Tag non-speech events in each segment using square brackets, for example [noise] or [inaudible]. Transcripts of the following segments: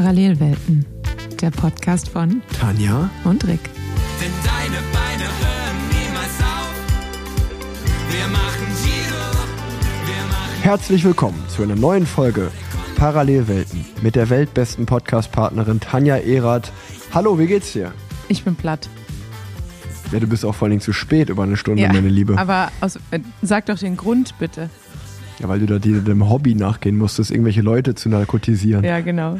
Parallelwelten, der Podcast von Tanja und Rick. Denn deine Beine hören niemals auf. Wir machen Giro, wir machen Herzlich willkommen zu einer neuen Folge Parallelwelten mit der weltbesten Podcast-Partnerin Tanja Erath. Hallo, wie geht's dir? Ich bin platt. Ja, du bist auch vor allen Dingen zu spät über eine Stunde, meine Liebe. Aber aus, äh, sag doch den Grund bitte. Ja, weil du da die, dem Hobby nachgehen musstest, irgendwelche Leute zu narkotisieren. Ja, genau.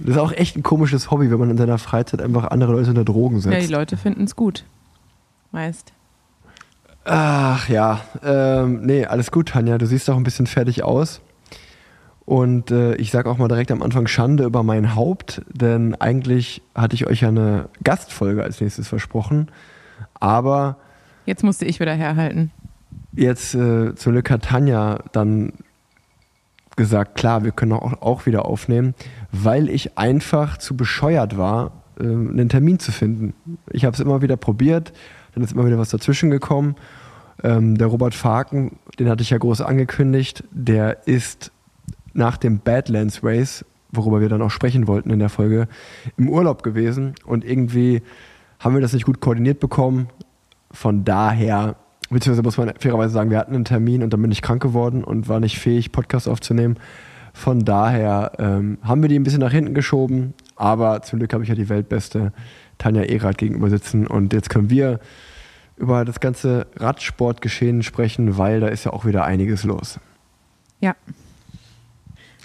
Das ist auch echt ein komisches Hobby, wenn man in seiner Freizeit einfach andere Leute unter Drogen Ja, die setzt. Leute finden es gut. Meist. Ach ja, ähm, nee, alles gut, Tanja. Du siehst auch ein bisschen fertig aus. Und äh, ich sage auch mal direkt am Anfang Schande über mein Haupt, denn eigentlich hatte ich euch ja eine Gastfolge als nächstes versprochen. Aber Jetzt musste ich wieder herhalten. jetzt äh, zum Glück hat Tanja dann gesagt, klar, wir können auch, auch wieder aufnehmen, weil ich einfach zu bescheuert war, ähm, einen Termin zu finden. Ich habe es immer wieder probiert, dann ist immer wieder was dazwischen gekommen. Ähm, der Robert Faken, den hatte ich ja groß angekündigt, der ist nach dem Badlands Race, worüber wir dann auch sprechen wollten in der Folge, im Urlaub gewesen und irgendwie haben wir das nicht gut koordiniert bekommen. Von daher, beziehungsweise muss man fairerweise sagen, wir hatten einen Termin und dann bin ich krank geworden und war nicht fähig, Podcast aufzunehmen. Von daher ähm, haben wir die ein bisschen nach hinten geschoben, aber zum Glück habe ich ja die weltbeste Tanja Erath gegenüber sitzen und jetzt können wir über das ganze Radsportgeschehen sprechen, weil da ist ja auch wieder einiges los. Ja.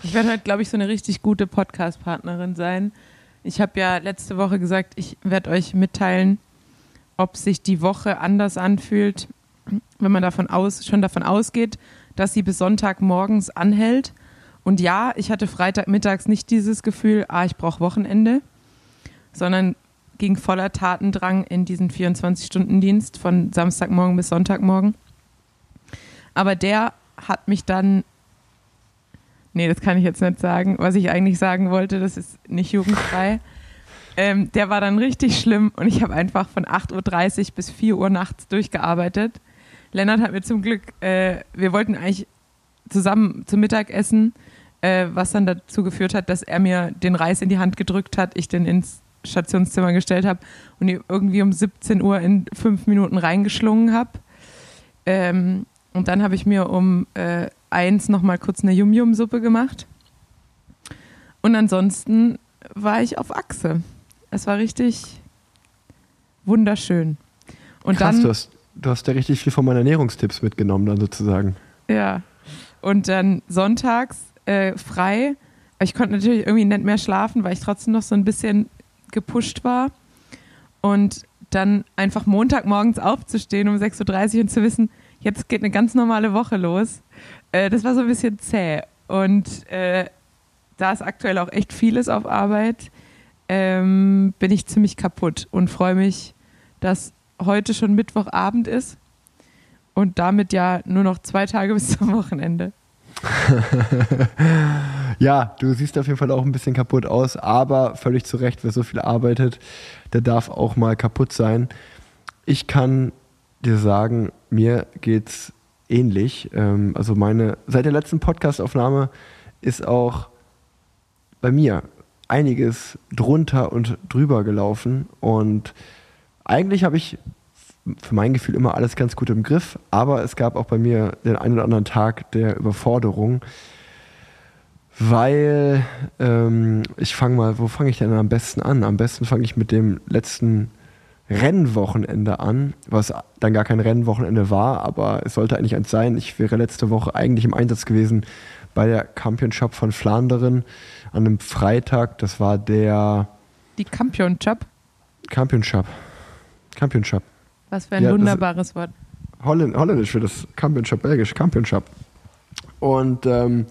Ich werde heute, glaube ich, so eine richtig gute Podcast-Partnerin sein. Ich habe ja letzte Woche gesagt, ich werde euch mitteilen, ob sich die Woche anders anfühlt, wenn man davon aus, schon davon ausgeht, dass sie bis Sonntagmorgens anhält. Und ja, ich hatte Freitagmittags nicht dieses Gefühl, ah, ich brauche Wochenende, sondern ging voller Tatendrang in diesen 24-Stunden-Dienst von Samstagmorgen bis Sonntagmorgen. Aber der hat mich dann Nee, das kann ich jetzt nicht sagen. Was ich eigentlich sagen wollte, das ist nicht jugendfrei. [laughs] ähm, der war dann richtig schlimm und ich habe einfach von 8.30 Uhr bis 4 Uhr nachts durchgearbeitet. Lennart hat mir zum Glück, äh, wir wollten eigentlich zusammen zum Mittagessen, äh, was dann dazu geführt hat, dass er mir den Reis in die Hand gedrückt hat, ich den ins Stationszimmer gestellt habe und ihn irgendwie um 17 Uhr in fünf Minuten reingeschlungen habe. Ähm, und dann habe ich mir um äh, eins nochmal kurz eine Yum-Yum-Suppe gemacht. Und ansonsten war ich auf Achse. Es war richtig wunderschön. Und Krass, dann, du hast, du hast ja richtig viel von meinen Ernährungstipps mitgenommen dann sozusagen. ja. Und dann sonntags äh, frei. Ich konnte natürlich irgendwie nicht mehr schlafen, weil ich trotzdem noch so ein bisschen gepusht war. Und dann einfach Montagmorgens aufzustehen um 6.30 Uhr und zu wissen, jetzt geht eine ganz normale Woche los. Äh, das war so ein bisschen zäh. Und äh, da ist aktuell auch echt vieles auf Arbeit, ähm, bin ich ziemlich kaputt und freue mich, dass heute schon Mittwochabend ist und damit ja nur noch zwei Tage bis zum Wochenende. [laughs] Ja, du siehst auf jeden Fall auch ein bisschen kaputt aus, aber völlig zu Recht, wer so viel arbeitet, der darf auch mal kaputt sein. Ich kann dir sagen, mir geht's ähnlich. Ähm, also meine, seit der letzten Podcastaufnahme ist auch bei mir einiges drunter und drüber gelaufen und eigentlich habe ich für mein Gefühl immer alles ganz gut im Griff, aber es gab auch bei mir den einen oder anderen Tag der Überforderung, weil ähm, ich fange mal, wo fange ich denn am besten an? Am besten fange ich mit dem letzten Rennwochenende an, was dann gar kein Rennwochenende war, aber es sollte eigentlich eins sein. Ich wäre letzte Woche eigentlich im Einsatz gewesen bei der Championship von Flandern an einem Freitag. Das war der Die Campion-Job, Championship. Championship. was für ein Ja, wunderbares Wort. Holländ, holländisch für das Championship, belgisch Championship. Und ähm,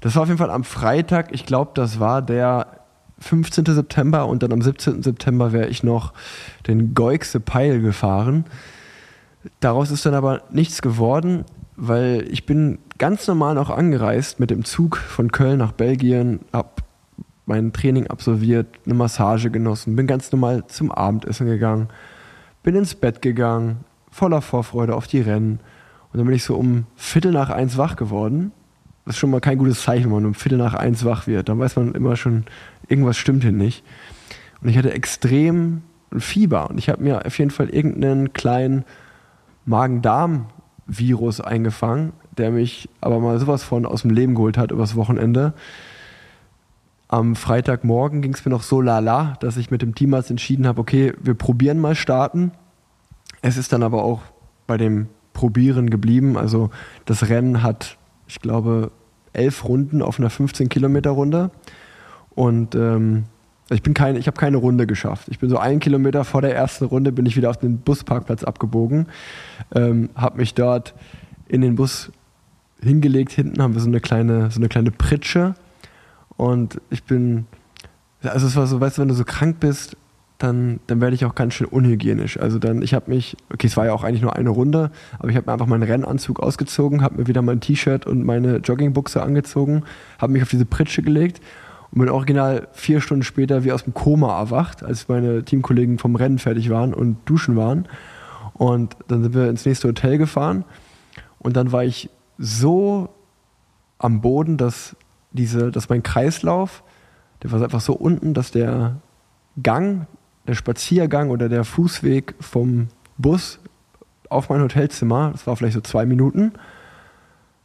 das war auf jeden Fall am Freitag. Ich glaube, das war der 15. September und dann am 17. September wäre ich noch den Goixe Peil gefahren. Daraus ist dann aber nichts geworden, weil ich bin ganz normal noch angereist mit dem Zug von Köln nach Belgien, hab mein Training absolviert, eine Massage genossen, bin ganz normal zum Abendessen gegangen, bin ins Bett gegangen, voller Vorfreude auf die Rennen. Und dann bin ich so um Viertel nach eins wach geworden, das ist schon mal kein gutes Zeichen, wenn man um Viertel nach eins wach wird. Dann weiß man immer schon, irgendwas stimmt hier nicht. Und ich hatte extrem Fieber und ich habe mir auf jeden Fall irgendeinen kleinen Magen-Darm-Virus eingefangen, der mich aber mal sowas von aus dem Leben geholt hat übers Wochenende. Am Freitagmorgen ging es mir noch so lala, dass ich mit dem Teamarzt entschieden habe, okay, wir probieren mal starten. Es ist dann aber auch bei dem Probieren geblieben. Also das Rennen hat, ich glaube, elf Runden auf einer 15 Kilometer Runde. Und ähm, ich ich habe keine Runde geschafft. Ich bin so einen Kilometer vor der ersten Runde bin ich wieder auf den Busparkplatz abgebogen, ähm, habe mich dort in den Bus hingelegt. Hinten haben wir so eine kleine, so eine kleine Pritsche und ich bin, also es war so, weißt du, wenn du so krank bist, dann, dann werde ich auch ganz schön unhygienisch. Also dann, ich habe mich, okay, es war ja auch eigentlich nur eine Runde, aber ich habe mir einfach meinen Rennanzug ausgezogen, habe mir wieder mein T-Shirt und meine Joggingbuchse angezogen, habe mich auf diese Pritsche gelegt und bin original vier Stunden später wie aus dem Koma erwacht, als meine Teamkollegen vom Rennen fertig waren und duschen waren. Und dann sind wir ins nächste Hotel gefahren und dann war ich so am Boden, dass diese, dass mein Kreislauf, der war einfach so unten, dass der Gang, der Spaziergang oder der Fußweg vom Bus auf mein Hotelzimmer, das war vielleicht so zwei Minuten,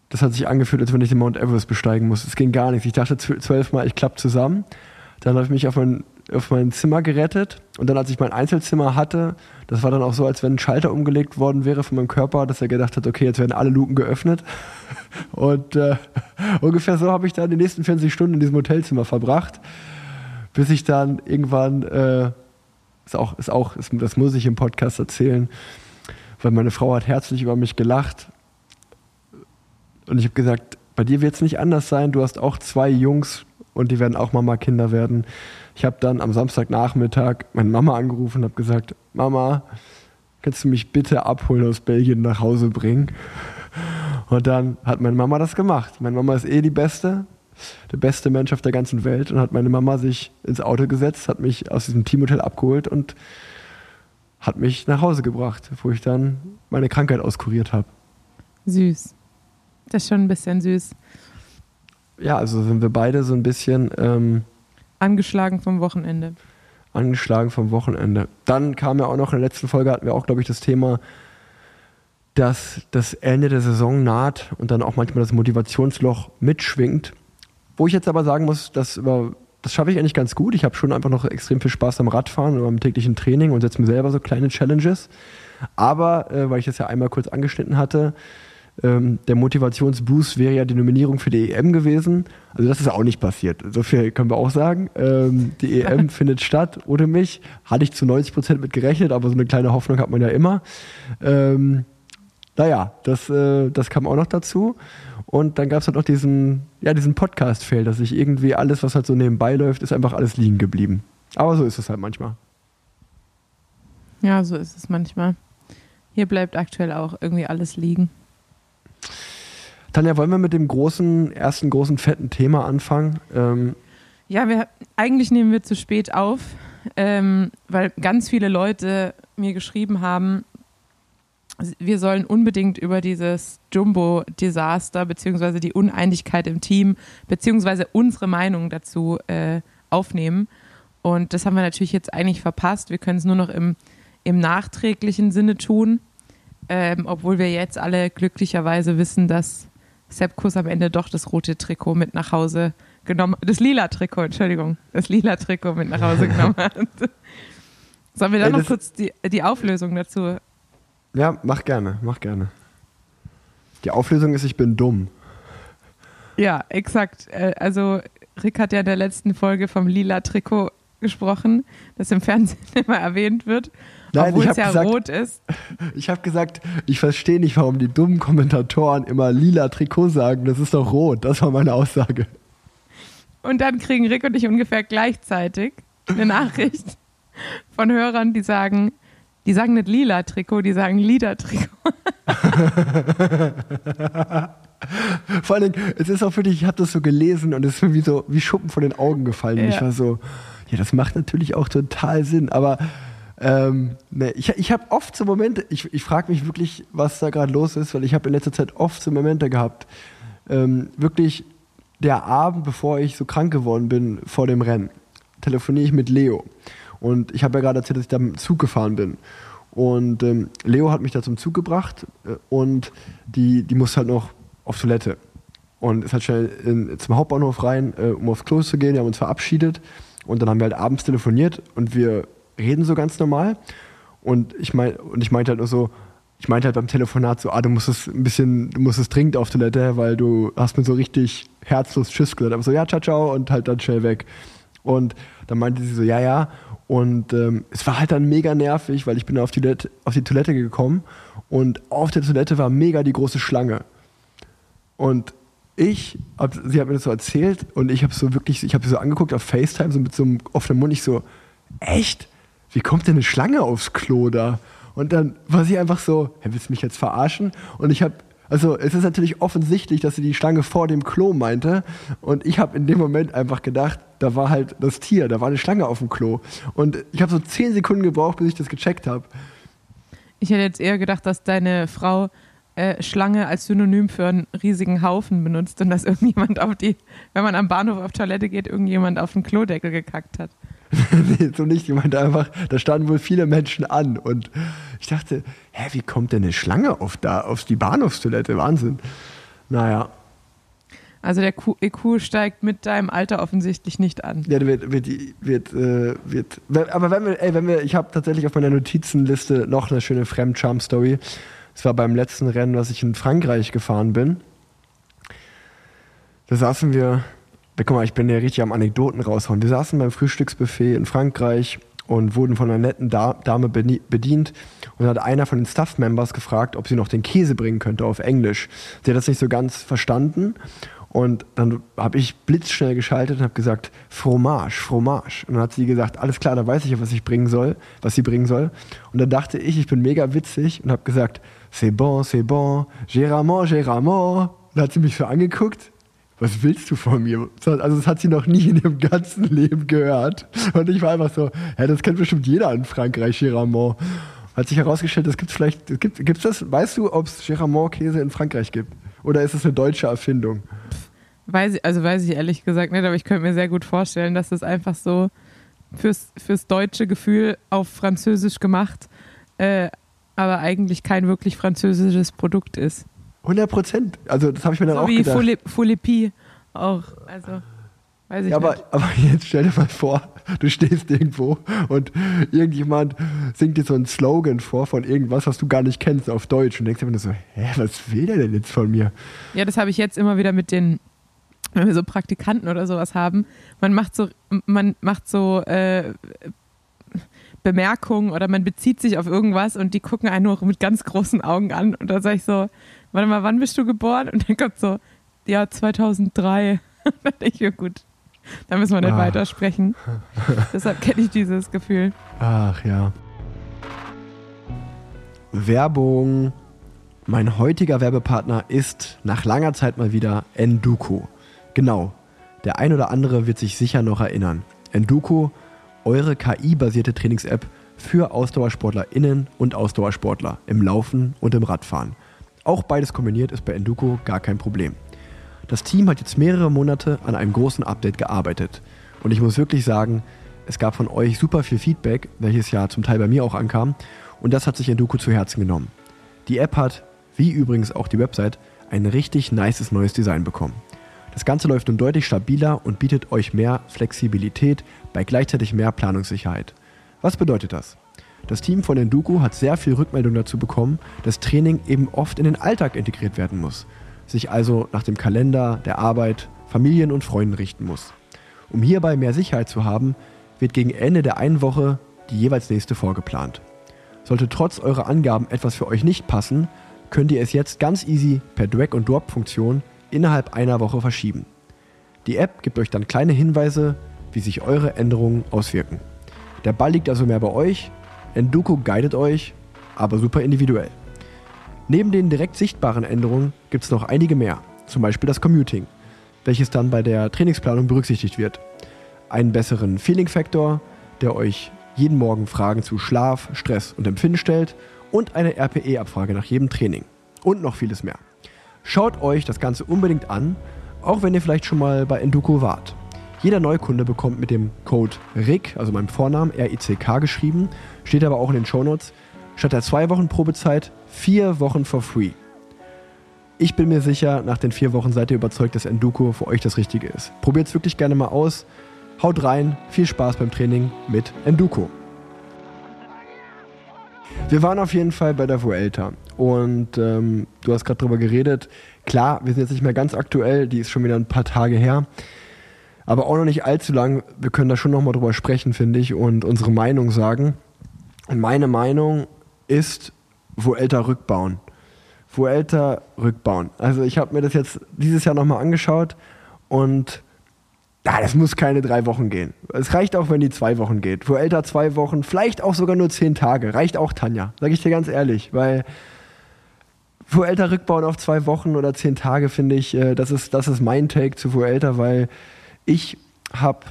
das hat sich angefühlt, als wenn ich den Mount Everest besteigen muss. Es ging gar nichts. Ich dachte zwölfmal, ich klappe zusammen. Dann habe ich mich auf mein, auf mein Zimmer gerettet. Und dann, als ich mein Einzelzimmer hatte, das war dann auch so, als wenn ein Schalter umgelegt worden wäre von meinem Körper, dass er gedacht hat, okay, jetzt werden alle Luken geöffnet. [laughs] Und äh, ungefähr so habe ich dann die nächsten 40 Stunden in diesem Hotelzimmer verbracht, bis ich dann irgendwann, äh, ist auch, ist auch, ist, das muss ich im Podcast erzählen, weil meine Frau hat herzlich über mich gelacht und ich habe gesagt, bei dir wird es nicht anders sein. Du hast auch zwei Jungs und die werden auch Mama-Kinder werden. Ich habe dann am Samstagnachmittag meine Mama angerufen und habe gesagt, Mama, kannst du mich bitte abholen aus Belgien nach Hause bringen? Und dann hat meine Mama das gemacht. Meine Mama ist eh die Beste, der beste Mensch auf der ganzen Welt und hat meine Mama sich ins Auto gesetzt, hat mich aus diesem Teamhotel abgeholt und hat mich nach Hause gebracht, wo ich dann meine Krankheit auskuriert habe. Süß. Das ist schon ein bisschen süß. Ja, also sind wir beide so ein bisschen ähm, Angeschlagen vom Wochenende. angeschlagen vom Wochenende. Dann kam ja auch noch in der letzten Folge, hatten wir auch, glaube ich, das Thema, dass das Ende der Saison naht und dann auch manchmal das Motivationsloch mitschwingt. Wo ich jetzt aber sagen muss, dass über, das schaffe ich eigentlich ganz gut. Ich habe schon einfach noch extrem viel Spaß am Radfahren und am täglichen Training und setze mir selber so kleine Challenges. Aber, äh, weil ich das ja einmal kurz angeschnitten hatte, ähm, der Motivationsboost wäre ja die Nominierung für die EM gewesen. Also das ist auch nicht passiert. So viel können wir auch sagen. Ähm, die EM [laughs] findet statt ohne mich. Hatte ich zu 90 Prozent mit gerechnet, aber so eine kleine Hoffnung hat man ja immer. Ähm, naja, das, äh, das kam auch noch dazu. Und dann gab es halt noch diesen, ja, diesen Podcast-Fail, dass ich irgendwie alles, was halt so nebenbei läuft, ist einfach alles liegen geblieben. Aber so ist es halt manchmal. Ja, so ist es manchmal. Hier bleibt aktuell auch irgendwie alles liegen. Tanja, wollen wir mit dem großen, ersten großen fetten Thema anfangen? Ähm, Ja, wir, eigentlich nehmen wir zu spät auf, ähm, weil ganz viele Leute mir geschrieben haben, wir sollen unbedingt über dieses Jumbo-Desaster beziehungsweise die Uneinigkeit im Team beziehungsweise unsere Meinung dazu äh, aufnehmen. Und das haben wir natürlich jetzt eigentlich verpasst. Wir können es nur noch im, im nachträglichen Sinne tun, ähm, obwohl wir jetzt alle glücklicherweise wissen, dass Sepp Kuss am Ende doch das rote Trikot mit nach Hause genommen, das lila Trikot, Entschuldigung, das lila Trikot mit nach Hause [laughs] genommen hat. Sollen wir dann Ey, noch kurz die, die Auflösung dazu? ja, mach gerne, mach gerne. Die Auflösung ist, ich bin dumm. Ja, exakt. Äh, Also Rick hat ja in der letzten Folge vom lila Trikot gesprochen, das im Fernsehen [laughs] immer erwähnt wird, Nein, obwohl ich es ja gesagt- rot ist. [laughs] Ich habe gesagt, ich verstehe nicht, warum die dummen Kommentatoren immer lila Trikot sagen. Das ist doch rot. Das war meine Aussage. Und dann kriegen Rick und ich ungefähr gleichzeitig eine Nachricht [laughs] von Hörern, die sagen, die sagen nicht lila Trikot, die sagen lila Trikot. [laughs] Vor allen Dingen, es ist auch wirklich, ich habe das so gelesen und es ist mir wie so wie Schuppen von den Augen gefallen. Ja. Ich war so, ja, das macht natürlich auch total Sinn. Aber ähm, ne, ich, ich habe oft so Momente, ich, ich frage mich wirklich, was da gerade los ist, weil ich habe in letzter Zeit oft so Momente gehabt, ähm, wirklich der Abend, bevor ich so krank geworden bin vor dem Rennen, telefoniere ich mit Leo. Und ich habe ja gerade erzählt, dass ich da mit dem Zug gefahren bin. Und ähm, Leo hat mich da zum Zug gebracht äh, und die, die muss halt noch auf Toilette. Und ist halt schnell in, zum Hauptbahnhof rein, äh, um aufs Klo zu gehen. Wir haben uns verabschiedet und dann haben wir halt abends telefoniert und wir reden so ganz normal. Und ich, mein, und ich meinte halt nur so, ich meinte halt beim Telefonat so, ah, du musst es ein bisschen, du musst es dringend auf Toilette, weil du hast mir so richtig herzlos Tschüss gesagt. Aber so, ja, ciao, ciao und halt dann schnell weg. Und dann meinte sie so, ja, ja. Und ähm, es war halt dann mega nervig, weil ich bin auf die, Toilette, auf die Toilette gekommen und auf der Toilette war mega die große Schlange. Und ich, hab, sie hat mir das so erzählt und ich habe so wirklich, ich habe sie so angeguckt auf FaceTime, so mit so einem offenen Mund, ich so, echt? Wie kommt denn eine Schlange aufs Klo da? Und dann war sie einfach so, hey, willst du mich jetzt verarschen? Und ich habe, also es ist natürlich offensichtlich, dass sie die Schlange vor dem Klo meinte. Und ich habe in dem Moment einfach gedacht, da war halt das Tier, da war eine Schlange auf dem Klo. Und ich habe so zehn Sekunden gebraucht, bis ich das gecheckt habe. Ich hätte jetzt eher gedacht, dass deine Frau äh, Schlange als Synonym für einen riesigen Haufen benutzt und dass [laughs] irgendjemand auf die, wenn man am Bahnhof auf Toilette geht, irgendjemand auf den Klodeckel gekackt hat. [laughs] nee, so nicht. Ich meinte einfach, da standen wohl viele Menschen an. Und ich dachte, hä, wie kommt denn eine Schlange auf, da, auf die Bahnhofstoilette? Wahnsinn. Naja. Also der Q EQ steigt mit deinem Alter offensichtlich nicht an. Ja, wird, wird, wird, äh, wird, aber wenn wir, ey, wenn wir, ich habe tatsächlich auf meiner Notizenliste noch eine schöne Fremdscham-Story. Es war beim letzten Rennen, was ich in Frankreich gefahren bin. Da saßen wir, guck mal, ich bin ja richtig am Anekdoten raushauen. Wir saßen beim Frühstücksbuffet in Frankreich und wurden von einer netten Da- Dame bedi- bedient. Und hat einer von den Staff-Members gefragt, ob sie noch den Käse bringen könnte auf Englisch. Sie hat das nicht so ganz verstanden. Und dann habe ich blitzschnell geschaltet und habe gesagt, Fromage, Fromage. Und dann hat sie gesagt, alles klar, da weiß ich ja, was ich bringen soll, was sie bringen soll. Und dann dachte ich, ich bin mega witzig und habe gesagt, c'est bon, c'est bon, Géramont, Géramont. Und dann hat sie mich so angeguckt. Was willst du von mir? Also das hat sie noch nie in ihrem ganzen Leben gehört. Und ich war einfach so, ja, das kennt bestimmt jeder in Frankreich, Géramont. Hat sich herausgestellt, das gibt's vielleicht, gibt, gibt's das, weißt du, ob es Géramont-Käse in Frankreich gibt? Oder ist es eine deutsche Erfindung? Weiß ich, also weiß ich ehrlich gesagt nicht, aber ich könnte mir sehr gut vorstellen, dass das einfach so fürs, fürs deutsche Gefühl auf Französisch gemacht, äh, aber eigentlich kein wirklich französisches Produkt ist. 100 Prozent. Also das habe ich mir dann So auch wie gedacht. Folie- Folie auch. Also, weiß ich Ja, aber, nicht. aber jetzt stell dir mal vor, du stehst irgendwo und irgendjemand singt dir so einen Slogan vor von irgendwas, was du gar nicht kennst auf Deutsch und denkst dir immer so, hä, was will der denn jetzt von mir? Ja, das habe ich jetzt immer wieder mit den, wenn wir so Praktikanten oder sowas haben. Man macht so, man macht so äh, Bemerkungen oder man bezieht sich auf irgendwas und die gucken einen nur mit ganz großen Augen an. Und da sage ich so, warte mal, wann bist du geboren? Und dann kommt so, ja, 2003. Und dann denke ich mir, gut, da müssen wir nicht Ah. weitersprechen. [laughs] Deshalb kenne ich dieses Gefühl. Ach ja. Werbung. Mein heutiger Werbepartner ist nach langer Zeit mal wieder Enduko. Genau. Der ein oder andere wird sich sicher noch erinnern. Enduko, eure KI-basierte Trainings-App für AusdauersportlerInnen und Ausdauersportler im Laufen und im Radfahren. Auch beides kombiniert ist bei Enduko gar kein Problem. Das Team hat jetzt mehrere Monate an einem großen Update gearbeitet. Und ich muss wirklich sagen, es gab von euch super viel Feedback, welches ja zum Teil bei mir auch ankam. Und das hat sich Enduko zu Herzen genommen. Die App hat, wie übrigens auch die Website, ein richtig nices neues Design bekommen. Das Ganze läuft nun deutlich stabiler und bietet euch mehr Flexibilität bei gleichzeitig mehr Planungssicherheit. Was bedeutet das? Das Team von Enduko hat sehr viel Rückmeldung dazu bekommen, dass Training eben oft in den Alltag integriert werden muss, sich also nach dem Kalender, der Arbeit, Familien und Freunden richten muss. Um hierbei mehr Sicherheit zu haben, wird gegen Ende der einen Woche die jeweils nächste vorgeplant. Sollte trotz eurer Angaben etwas für euch nicht passen, könnt ihr es jetzt ganz easy per Drag-and-Drop-Funktion innerhalb einer Woche verschieben. Die App gibt euch dann kleine Hinweise, wie sich eure Änderungen auswirken. Der Ball liegt also mehr bei euch, Enduko guidet euch, aber super individuell. Neben den direkt sichtbaren Änderungen gibt es noch einige mehr, zum Beispiel das Commuting, welches dann bei der Trainingsplanung berücksichtigt wird. Einen besseren Feeling-Faktor, der euch jeden Morgen Fragen zu Schlaf, Stress und Empfinden stellt und eine RPE-Abfrage nach jedem Training. Und noch vieles mehr. Schaut euch das Ganze unbedingt an, auch wenn ihr vielleicht schon mal bei Enduko wart. Jeder Neukunde bekommt mit dem Code RICK, also meinem Vornamen, R-I-C-K geschrieben, steht aber auch in den Shownotes, statt der zwei Wochen Probezeit vier Wochen for free. Ich bin mir sicher, nach den vier Wochen seid ihr überzeugt, dass Enduko für euch das Richtige ist. Probiert es wirklich gerne mal aus. Haut rein, viel Spaß beim Training mit Enduko. Wir waren auf jeden Fall bei der Vuelta und ähm, du hast gerade drüber geredet. Klar, wir sind jetzt nicht mehr ganz aktuell, die ist schon wieder ein paar Tage her, aber auch noch nicht allzu lang. Wir können da schon noch mal drüber sprechen, finde ich, und unsere Meinung sagen. Und meine Meinung ist Vuelta rückbauen. Vuelta rückbauen. Also ich habe mir das jetzt dieses Jahr noch mal angeschaut und ja, das muss keine drei Wochen gehen. Es reicht auch, wenn die zwei Wochen geht. Vuelta zwei Wochen, vielleicht auch sogar nur zehn Tage. Reicht auch, Tanja. Sag ich dir ganz ehrlich. Weil Vuelta rückbauen auf zwei Wochen oder zehn Tage, finde ich, äh, das, ist, das ist mein Take zu Vuelta, weil ich habe,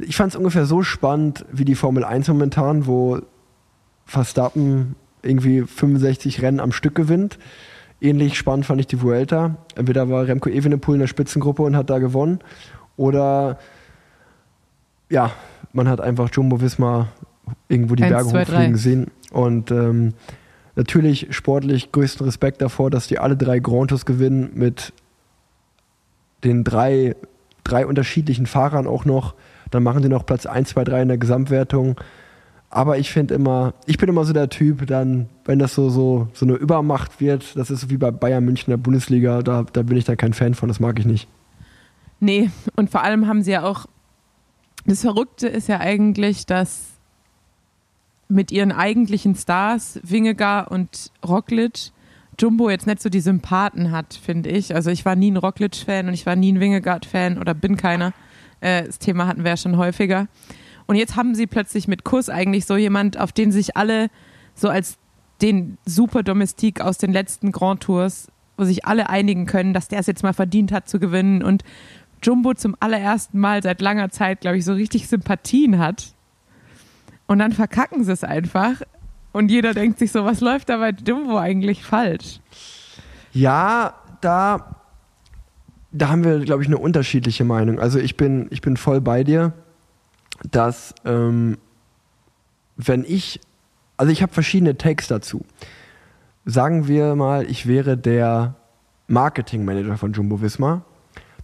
ich fand es ungefähr so spannend wie die Formel 1 momentan, wo Verstappen irgendwie 65 Rennen am Stück gewinnt. Ähnlich spannend fand ich die Vuelta. Entweder war Remco Evenepoel in der Spitzengruppe und hat da gewonnen oder ja, man hat einfach Jumbo Wismar irgendwo die Eins, Berge zwei, hochfliegen drei. sehen. Und ähm, natürlich sportlich größten Respekt davor, dass die alle drei Grand Tours gewinnen mit den drei, drei unterschiedlichen Fahrern auch noch. Dann machen sie noch Platz 1, 2, 3 in der Gesamtwertung. Aber ich finde immer, ich bin immer so der Typ, dann, wenn das so, so, so eine Übermacht wird, das ist wie bei Bayern München in der Bundesliga, da, da bin ich da kein Fan von, das mag ich nicht. Nee, und vor allem haben sie ja auch. Das Verrückte ist ja eigentlich, dass mit ihren eigentlichen Stars, Wingegar und Roglic, Jumbo jetzt nicht so die Sympathen hat, finde ich. Also ich war nie ein Roglic-Fan und ich war nie ein Wingegaard-Fan oder bin keiner. Äh, das Thema hatten wir ja schon häufiger. Und jetzt haben sie plötzlich mit Kuss eigentlich so jemand, auf den sich alle so als den super Domestik aus den letzten Grand Tours, wo sich alle einigen können, dass der es jetzt mal verdient hat zu gewinnen und Jumbo zum allerersten Mal seit langer Zeit, glaube ich, so richtig Sympathien hat. Und dann verkacken sie es einfach. Und jeder denkt sich so, was läuft da bei Jumbo eigentlich falsch? Ja, da, da haben wir, glaube ich, eine unterschiedliche Meinung. Also ich bin, ich bin voll bei dir, dass ähm, wenn ich, also ich habe verschiedene Takes dazu. Sagen wir mal, ich wäre der Marketingmanager von Jumbo Visma,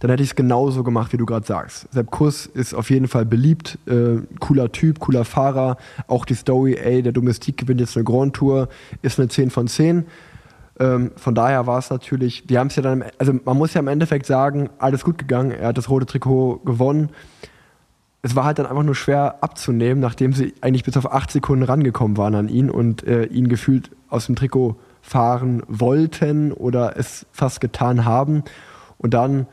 dann hätte ich es genauso gemacht, wie du gerade sagst. Sepp Kuss ist auf jeden Fall beliebt, äh, cooler Typ, cooler Fahrer. Auch die Story, ey, der Domestik gewinnt jetzt eine Grand Tour, ist eine 10 von 10. Ähm, von daher war es natürlich, die haben es ja dann, also man muss ja im Endeffekt sagen, alles gut gegangen. Er hat das rote Trikot gewonnen. Es war halt dann einfach nur schwer abzunehmen, nachdem sie eigentlich bis auf acht Sekunden rangekommen waren an ihn und äh, ihn gefühlt aus dem Trikot fahren wollten oder es fast getan haben. Und dann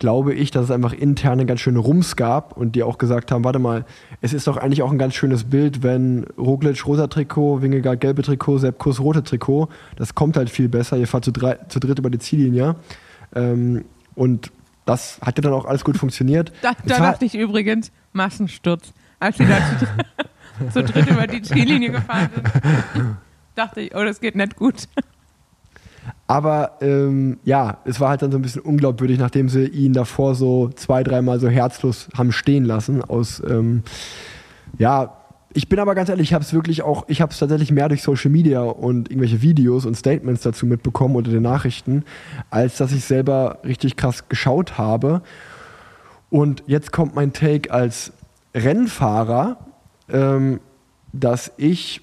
glaube ich, dass es einfach intern einen ganz schönen Rums gab und die auch gesagt haben, warte mal, es ist doch eigentlich auch ein ganz schönes Bild, wenn Roglic rosa Trikot, Wingegaard gelbe Trikot, Sepp Kuss rote Trikot, das kommt halt viel besser, ihr fahrt zu, drei, zu dritt über die Ziellinie ähm, und das hat ja dann auch alles gut funktioniert. Da, da dachte ich übrigens, Massensturz. Als sie da zu, [laughs] zu dritt über die Ziellinie gefahren sind, dachte ich, oh, das geht nicht gut. Aber ähm, ja, es war halt dann so ein bisschen unglaubwürdig, nachdem sie ihn davor so zwei, dreimal so herzlos haben stehen lassen. Aus ähm, ja, ich bin aber ganz ehrlich, ich habe es wirklich auch, ich habe es tatsächlich mehr durch Social Media und irgendwelche Videos und Statements dazu mitbekommen unter den Nachrichten, als dass ich selber richtig krass geschaut habe. Und jetzt kommt mein Take als Rennfahrer, ähm, dass ich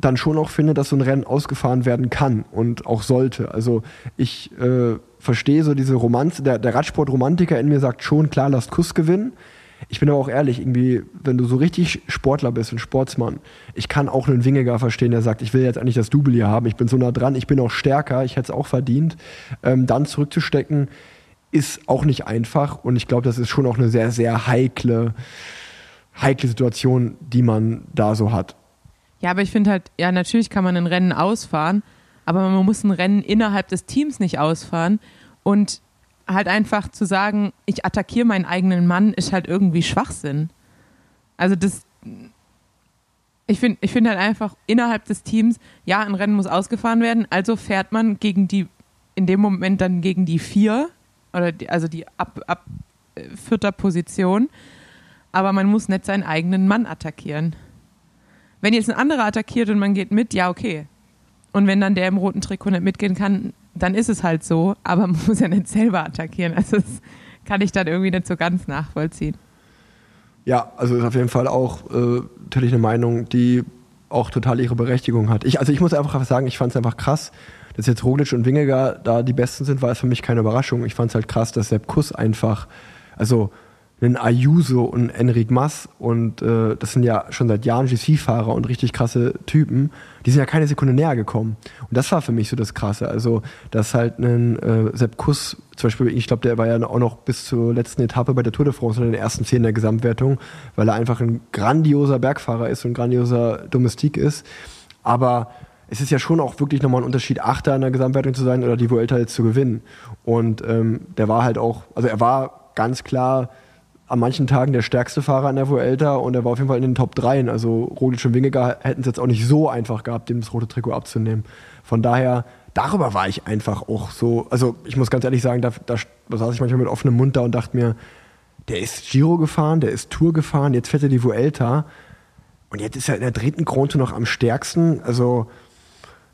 dann schon auch finde, dass so ein Rennen ausgefahren werden kann und auch sollte. Also ich äh, verstehe so diese Romanze, der, der Radsport-Romantiker in mir sagt schon, klar, lasst Kuss gewinnen. Ich bin aber auch ehrlich, irgendwie, wenn du so richtig Sportler bist und Sportsmann, ich kann auch einen Wingegar verstehen, der sagt, ich will jetzt eigentlich das Double hier haben, ich bin so nah dran, ich bin auch stärker, ich hätte es auch verdient. Ähm, dann zurückzustecken, ist auch nicht einfach und ich glaube, das ist schon auch eine sehr, sehr heikle, heikle Situation, die man da so hat. Ja, aber ich finde halt, ja, natürlich kann man ein Rennen ausfahren, aber man muss ein Rennen innerhalb des Teams nicht ausfahren. Und halt einfach zu sagen, ich attackiere meinen eigenen Mann, ist halt irgendwie Schwachsinn. Also das, ich finde ich find halt einfach innerhalb des Teams, ja, ein Rennen muss ausgefahren werden, also fährt man gegen die in dem Moment dann gegen die vier, oder die, also die ab, ab äh, vierter Position, aber man muss nicht seinen eigenen Mann attackieren. Wenn jetzt ein anderer attackiert und man geht mit, ja, okay. Und wenn dann der im roten Trikot nicht mitgehen kann, dann ist es halt so, aber [laughs] man muss ja nicht selber attackieren. Also das kann ich dann irgendwie nicht so ganz nachvollziehen. Ja, also ist auf jeden Fall auch äh, natürlich eine Meinung, die auch total ihre Berechtigung hat. Ich, also ich muss einfach sagen, ich fand es einfach krass, dass jetzt Roglic und Wingegar da die Besten sind, war es für mich keine Überraschung. Ich fand es halt krass, dass Sepp Kuss einfach, also einen Ayuso und Enric Mas und äh, das sind ja schon seit Jahren GC-Fahrer und richtig krasse Typen, die sind ja keine Sekunde näher gekommen. Und das war für mich so das Krasse. Also, dass halt ein äh, Sepp Kuss, zum Beispiel, ich glaube, der war ja auch noch bis zur letzten Etappe bei der Tour de France in den ersten zehn der Gesamtwertung, weil er einfach ein grandioser Bergfahrer ist und ein grandioser Domestik ist. Aber es ist ja schon auch wirklich nochmal ein Unterschied, Achter in der Gesamtwertung zu sein oder die Vuelta jetzt zu gewinnen. Und ähm, der war halt auch, also er war ganz klar an manchen Tagen der stärkste Fahrer in der Vuelta und er war auf jeden Fall in den Top 3. Also Roglic und Wingegar hätten es jetzt auch nicht so einfach gehabt, dem das rote Trikot abzunehmen. Von daher, darüber war ich einfach auch so, also ich muss ganz ehrlich sagen, da, da, saß ich manchmal mit offenem Mund da und dachte mir, der ist Giro gefahren, der ist Tour gefahren, jetzt fährt er die Vuelta und jetzt ist er in der dritten Tour noch am stärksten. Also,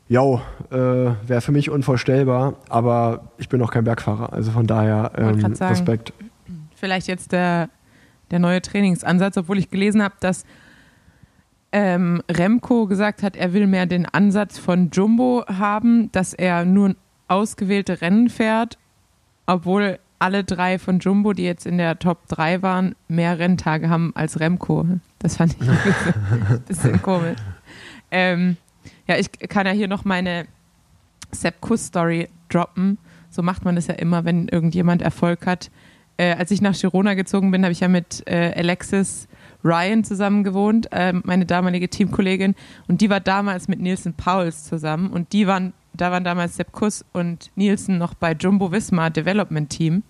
ja, äh, wäre für mich unvorstellbar, aber ich bin noch kein Bergfahrer. Also von daher ähm. Respekt. Vielleicht jetzt der, der neue Trainingsansatz, obwohl ich gelesen habe, dass ähm, Remco gesagt hat, er will mehr den Ansatz von Jumbo haben, dass er nur ausgewählte Rennen fährt, obwohl alle drei von Jumbo, die jetzt in der Top 3 waren, mehr Renntage haben als Remco. Das fand ich [laughs] ein bisschen, komisch. Ähm, ja, ich kann ja hier noch meine Sepp Kuss Story droppen. So macht man das ja immer, wenn irgendjemand Erfolg hat äh, als ich nach Girona gezogen bin, habe ich ja mit äh, Alexis Ryan zusammen gewohnt, äh, meine damalige Teamkollegin. Und die war damals mit Nielsen Pauls zusammen. Und die waren, da waren damals Sepp Kuss und Nielsen noch bei Jumbo Visma Development Team.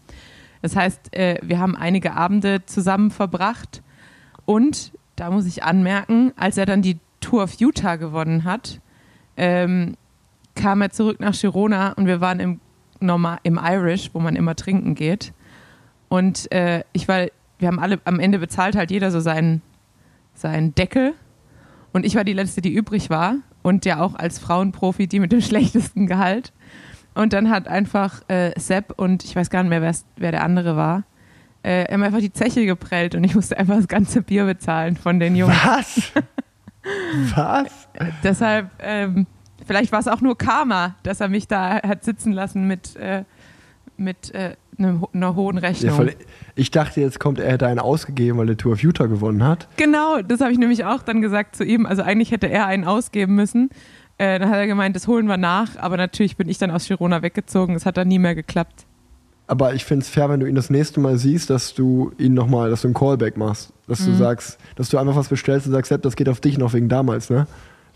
Das heißt, äh, wir haben einige Abende zusammen verbracht. Und da muss ich anmerken, als er dann die Tour of Utah gewonnen hat, ähm, kam er zurück nach Girona und wir waren im, normal, im Irish, wo man immer trinken geht. Und äh, ich war, wir haben alle am Ende bezahlt halt jeder so seinen, seinen Deckel. Und ich war die letzte, die übrig war. Und ja auch als Frauenprofi die mit dem [laughs] schlechtesten Gehalt. Und dann hat einfach äh, Sepp und ich weiß gar nicht mehr, wer der andere war, äh, haben einfach die Zeche geprellt und ich musste einfach das ganze Bier bezahlen von den Jungs. Was? [laughs] Was? Deshalb, ähm, vielleicht war es auch nur Karma, dass er mich da hat sitzen lassen mit, äh, mit äh, einem, einer hohen Ja, Rechnung. voll, ich dachte, jetzt kommt, er hätte einen ausgegeben, weil er Tour of Utah gewonnen hat. Genau, das habe ich nämlich auch dann gesagt zu ihm. Also eigentlich hätte er einen ausgeben müssen. Äh, dann hat er gemeint, das holen wir nach. Aber natürlich bin ich dann aus Girona weggezogen. Das hat dann nie mehr geklappt. Aber ich finde es fair, wenn du ihn das nächste Mal siehst, dass du ihn nochmal, dass du einen Callback machst. Dass Mhm. du sagst, dass du einfach was bestellst und sagst, Sepp, das geht auf dich noch wegen damals, ne?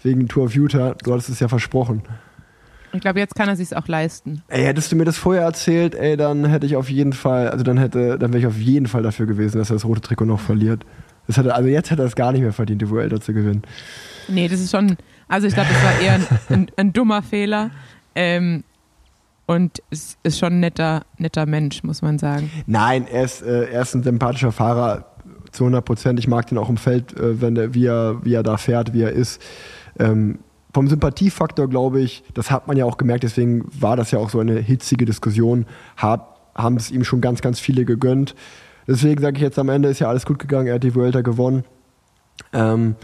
Wegen Tour of Utah. Du hattest es ja versprochen. Ich glaube, jetzt kann er sich auch leisten. Ey, hättest du mir das vorher erzählt, ey, dann hätte ich auf jeden Fall, also dann hätte, dann wäre ich auf jeden Fall dafür gewesen, dass er das rote Trikot noch verliert. Das hätte, also jetzt hätte er es gar nicht mehr verdient, die Vuelta zu gewinnen. Nee, das ist schon. Also ich glaube, das war eher ein, ein, ein dummer Fehler. Ähm, und es ist schon ein netter, netter Mensch, muss man sagen. Nein, er ist, äh, er ist ein sympathischer Fahrer zu 100 Prozent. Ich mag den auch im Feld, äh, wenn der, wie, er, wie er da fährt, wie er ist. Ähm, vom Sympathiefaktor glaube ich, das hat man ja auch gemerkt, deswegen war das ja auch so eine hitzige Diskussion, hab, haben es ihm schon ganz, ganz viele gegönnt. Deswegen sage ich jetzt am Ende, ist ja alles gut gegangen, er hat die Vuelta gewonnen. Ähm,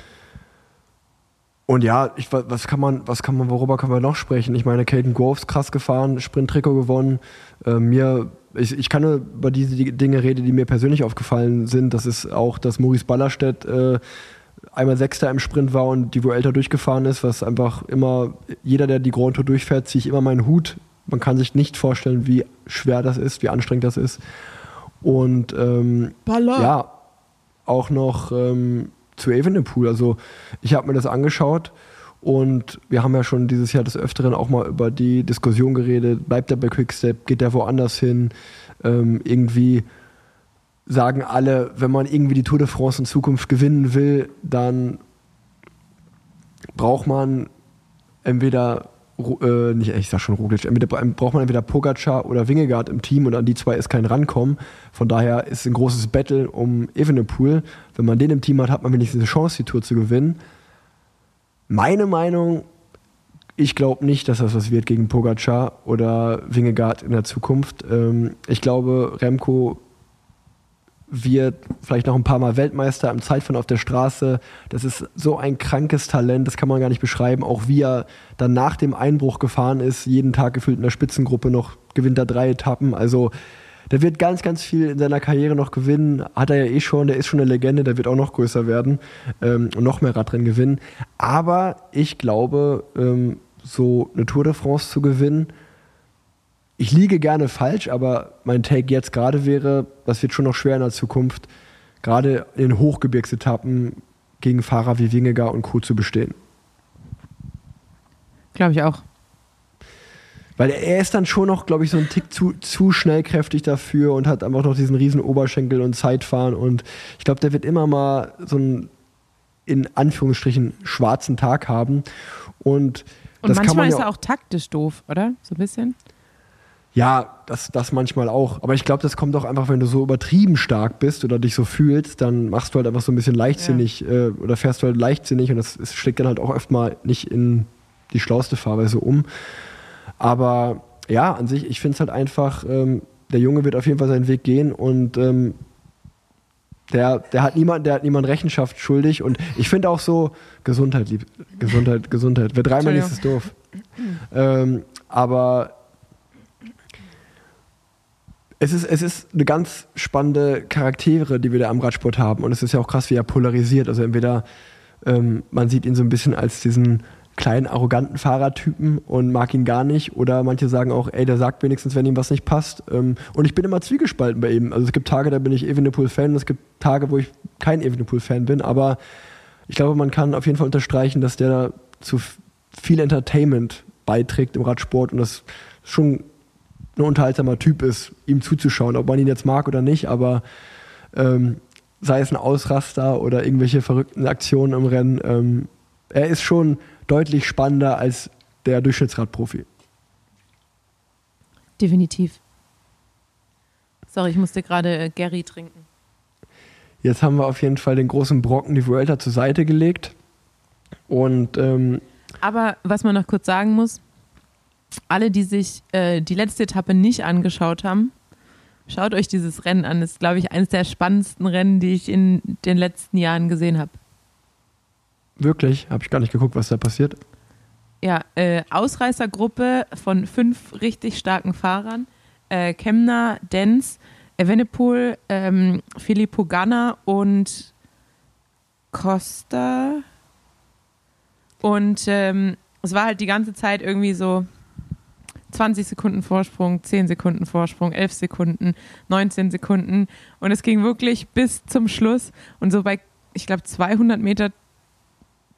und ja, ich, wa- was kann man, was kann man, worüber kann man noch sprechen? Ich meine, Caden Groves krass gefahren, Sprint-Trikot gewonnen. Äh, mir, ich, ich kann nur über diese die Dinge reden, die mir persönlich aufgefallen sind. Das ist auch, dass Maurice Ballerstedt äh, einmal Sechster im Sprint war und die Vuelta durchgefahren ist, was einfach immer, jeder, der die Grand Tour durchfährt, ziehe ich immer meinen Hut. Man kann sich nicht vorstellen, wie schwer das ist, wie anstrengend das ist. Und ähm, ja, auch noch ähm, zu Evenepoel. Also ich habe mir das angeschaut und wir haben ja schon dieses Jahr des Öfteren auch mal über die Diskussion geredet, bleibt er bei Quickstep, geht er woanders hin? Ähm, irgendwie sagen alle, wenn man irgendwie die Tour de France in Zukunft gewinnen will, dann braucht man entweder äh, nicht, ich sag schon Roglic, entweder braucht man entweder Pogacar oder Wingegaard im Team und an die zwei ist kein Rankommen. Von daher ist ein großes Battle um Evenepoel. Wenn man den im Team hat, hat man wenigstens eine Chance, die Tour zu gewinnen. Meine Meinung, ich glaube nicht, dass das was wird gegen Pogacar oder Wingegaard in der Zukunft. Ähm, ich glaube, Remco wird vielleicht noch ein paar Mal Weltmeister im Zeitfahren auf der Straße. Das ist so ein krankes Talent, das kann man gar nicht beschreiben. Auch wie er dann nach dem Einbruch gefahren ist, jeden Tag gefühlt in der Spitzengruppe noch, gewinnt er drei Etappen. Also der wird ganz, ganz viel in seiner Karriere noch gewinnen. Hat er ja eh schon, der ist schon eine Legende, der wird auch noch größer werden ähm, und noch mehr Radrennen gewinnen. Aber ich glaube, ähm, so eine Tour de France zu gewinnen, ich liege gerne falsch, aber mein Take jetzt gerade wäre, das wird schon noch schwer in der Zukunft, gerade in Hochgebirgsetappen gegen Fahrer wie Wingegar und Co. zu bestehen. Glaube ich auch. Weil er ist dann schon noch, glaube ich, so ein Tick zu, zu schnellkräftig dafür und hat einfach noch diesen riesen Oberschenkel und Zeitfahren und ich glaube, der wird immer mal so einen in Anführungsstrichen schwarzen Tag haben und Und das kann manchmal man ist ja er auch taktisch doof, oder? So ein bisschen. Ja, das, das manchmal auch. Aber ich glaube, das kommt auch einfach, wenn du so übertrieben stark bist oder dich so fühlst, dann machst du halt einfach so ein bisschen leichtsinnig äh, oder fährst du halt leichtsinnig und das, das schlägt dann halt auch oft mal nicht in die schlauste Fahrweise um. Aber ja, an sich, ich finde es halt einfach, ähm, der Junge wird auf jeden Fall seinen Weg gehen und ähm, der, der hat niemand, der hat niemand Rechenschaft schuldig und ich finde auch so Gesundheit, lieb, Gesundheit, Gesundheit. Wer dreimal ist, ist doof. Ähm, aber es ist, es ist eine ganz spannende Charaktere, die wir da am Radsport haben. Und es ist ja auch krass, wie er polarisiert. Also entweder ähm, man sieht ihn so ein bisschen als diesen kleinen, arroganten Fahrertypen und mag ihn gar nicht. Oder manche sagen auch, ey, der sagt wenigstens, wenn ihm was nicht passt. Ähm, und ich bin immer zwiegespalten bei ihm. Also es gibt Tage, da bin ich Evenepoel-Fan es gibt Tage, wo ich kein Evenepoel-Fan bin. Aber ich glaube, man kann auf jeden Fall unterstreichen, dass der zu viel Entertainment beiträgt im Radsport und das schon ein unterhaltsamer Typ ist, ihm zuzuschauen, ob man ihn jetzt mag oder nicht, aber ähm, sei es ein Ausraster oder irgendwelche verrückten Aktionen im Rennen, ähm, er ist schon deutlich spannender als der Durchschnittsradprofi. Definitiv. Sorry, ich musste gerade äh, Gary trinken. Jetzt haben wir auf jeden Fall den großen Brocken, die Vuelta, zur Seite gelegt und ähm, Aber was man noch kurz sagen muss, alle, die sich äh, die letzte Etappe nicht angeschaut haben, schaut euch dieses Rennen an. Das ist, glaube ich, eines der spannendsten Rennen, die ich in den letzten Jahren gesehen habe. wirklich, habe ich gar nicht geguckt, was da passiert. Ja, äh, Ausreißergruppe von fünf richtig starken Fahrern. Äh, Kemner, Denz, Evenepoel, ähm, Filippo Ganna und Costa. Und ähm, es war halt die ganze Zeit irgendwie so 20 Sekunden Vorsprung, 10 Sekunden Vorsprung, 11 Sekunden, 19 Sekunden. Und es ging wirklich bis zum Schluss. Und so bei, ich glaube, 200 Meter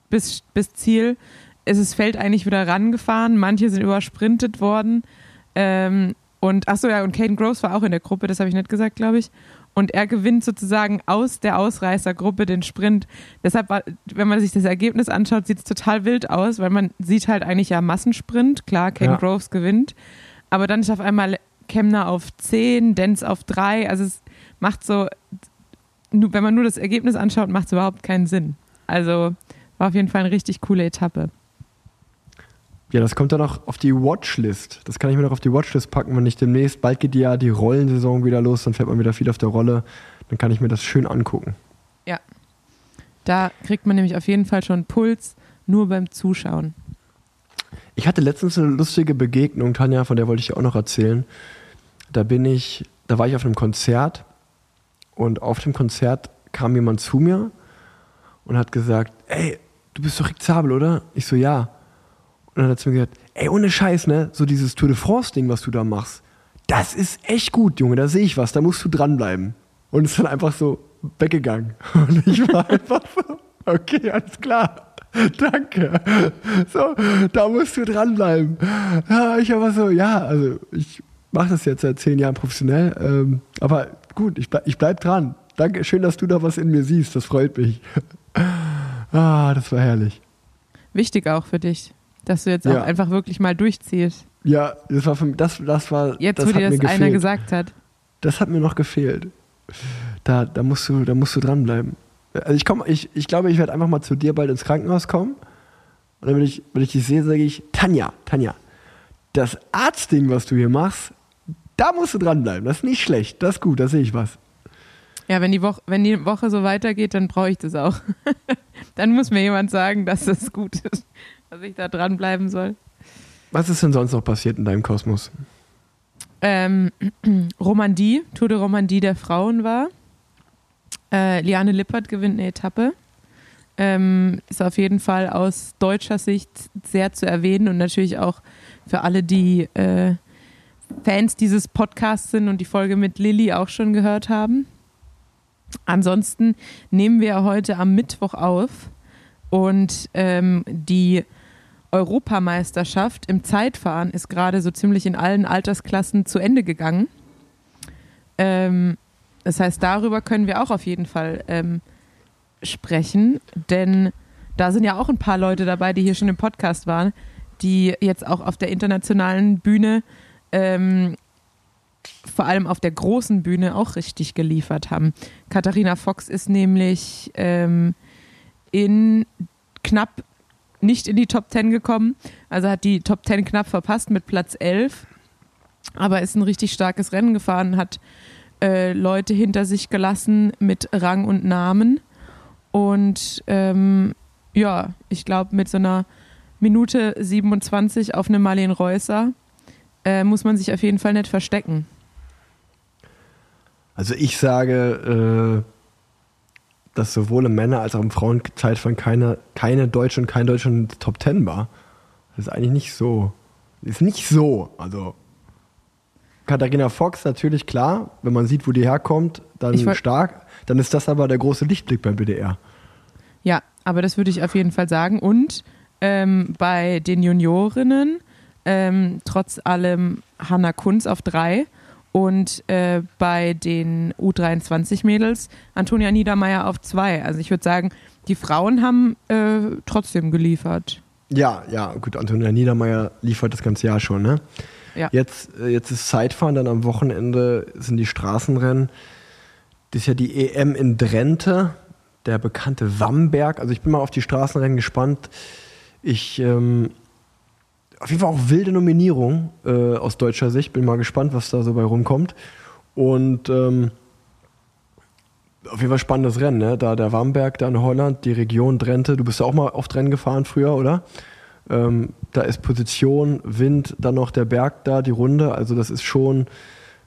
bis, bis Ziel ist das Feld eigentlich wieder rangefahren. Manche sind übersprintet worden. Ähm, und ach so ja, und Caden Groves war auch in der Gruppe, das habe ich nicht gesagt, glaube ich. Und er gewinnt sozusagen aus der Ausreißergruppe den Sprint. Deshalb, war, wenn man sich das Ergebnis anschaut, sieht es total wild aus, weil man sieht halt eigentlich ja Massensprint. Klar, Caden Ja. Groves gewinnt. Aber dann ist auf einmal Kemner auf 10, Denz auf 3. Also es macht so, wenn man nur das Ergebnis anschaut, macht es überhaupt keinen Sinn. Also war auf jeden Fall eine richtig coole Etappe. Ja, das kommt dann noch auf die Watchlist. Das kann ich mir noch auf die Watchlist packen, wenn ich demnächst, bald geht ja die Rollensaison wieder los, dann fährt man wieder viel auf der Rolle. Dann kann ich mir das schön angucken. Da kriegt man nämlich auf jeden Fall schon Puls nur beim Zuschauen. Ich hatte letztens eine lustige Begegnung, Tanja, von der wollte ich auch noch erzählen. Da bin ich, da war ich auf einem Konzert und auf dem Konzert kam jemand zu mir und hat gesagt, ey, du bist doch Rick Zabel, oder? Ich so, ja. Und dann hat sie mir gesagt, ey, ohne Scheiß, ne? So dieses Tour de France-Ding, was du da machst, das ist echt gut, Junge, da sehe ich was, da musst du dranbleiben. Und ist dann einfach so weggegangen. [laughs] Und ich war einfach so, okay, alles klar. Danke. So, da musst du dranbleiben. Ja, ich aber so, ja, also ich mache das jetzt seit zehn Jahren professionell. Ähm, aber gut, ich, bleib, ich bleib dran. Danke, schön, dass du da was in mir siehst. Das freut mich. [laughs] Ah, das war herrlich. Wichtig auch für dich. Dass du jetzt Ja. auch einfach wirklich mal durchziehst. Ja, das war für mich, das, das war, Jetzt, das wo dir das einer gefehlt. gesagt hat. Das hat mir noch gefehlt. Da, da musst du, da musst du dranbleiben. Also ich komme, ich, ich glaube, ich werde einfach mal zu dir bald ins Krankenhaus kommen. Und dann, wenn ich, wenn ich dich sehe, sage ich, Tanja, Tanja, das Arztding, was du hier machst, da musst du dranbleiben. Das ist nicht schlecht. Das ist gut, da sehe ich was. Ja, wenn die, Woche, wenn die Woche so weitergeht, dann brauche ich das auch. [laughs] dann muss mir jemand sagen, dass das gut ist, dass ich da dranbleiben soll. Was ist denn sonst noch passiert in deinem Kosmos? Ähm, [clears throat] Romandie, Tour de Romandie der Frauen war. Äh, Liane Lippert gewinnt eine Etappe. Ähm, ist auf jeden Fall aus deutscher Sicht sehr zu erwähnen und natürlich auch für alle, die äh, Fans dieses Podcasts sind und die Folge mit Lilly auch schon gehört haben. Ansonsten nehmen wir heute am Mittwoch auf und ähm, die Europameisterschaft im Zeitfahren ist gerade so ziemlich in allen Altersklassen zu Ende gegangen. Ähm, das heißt, darüber können wir auch auf jeden Fall ähm, sprechen, denn da sind ja auch ein paar Leute dabei, die hier schon im Podcast waren, die jetzt auch auf der internationalen Bühne, ähm, vor allem auf der großen Bühne, auch richtig geliefert haben. Katharina Fox ist nämlich ähm, in knapp nicht in die Top 10 gekommen, also hat die Top 10 knapp verpasst mit Platz 11, aber ist ein richtig starkes Rennen gefahren, hat äh, Leute hinter sich gelassen mit Rang und Namen und ähm, ja, ich glaube mit so einer Minute 27 auf eine Marlene Reusser äh, muss man sich auf jeden Fall nicht verstecken. Also ich sage, äh, dass sowohl im Männer- als auch im Frauenzeitfahren keine, keine Deutsche und kein Deutscher in der Top 10 war. Das ist eigentlich nicht so. Ist nicht so. Also Katharina Fox natürlich klar, wenn man sieht, wo die herkommt, dann Ich stark. Dann ist das aber der große Lichtblick beim BDR. Ja, aber das würde ich auf jeden Fall sagen. Und ähm, bei den Juniorinnen ähm, trotz allem Hanna Kunz auf drei und äh, bei den U23-Mädels Antonia Niedermeyer auf zwei. Also ich würde sagen, die Frauen haben äh, trotzdem geliefert. Ja, ja, gut, Antonia Niedermeyer liefert das ganze Jahr schon, ne? Ja. Jetzt, äh, jetzt ist Zeitfahren, dann am Wochenende sind die Straßenrennen. Das ist ja die EM in Drenthe, der bekannte Wamberg. Also ich bin mal auf die Straßenrennen gespannt. Ich, ähm, auf jeden Fall auch wilde Nominierung äh, aus deutscher Sicht. Bin mal gespannt, was da so bei rumkommt. Und ähm, auf jeden Fall spannendes Rennen, ne? Da der Wamberg, da in Holland, die Region Drenthe. Du bist ja auch mal oft Rennen gefahren früher, oder? Ähm, da ist Position, Wind, dann noch der Berg da, die Runde. Also das ist schon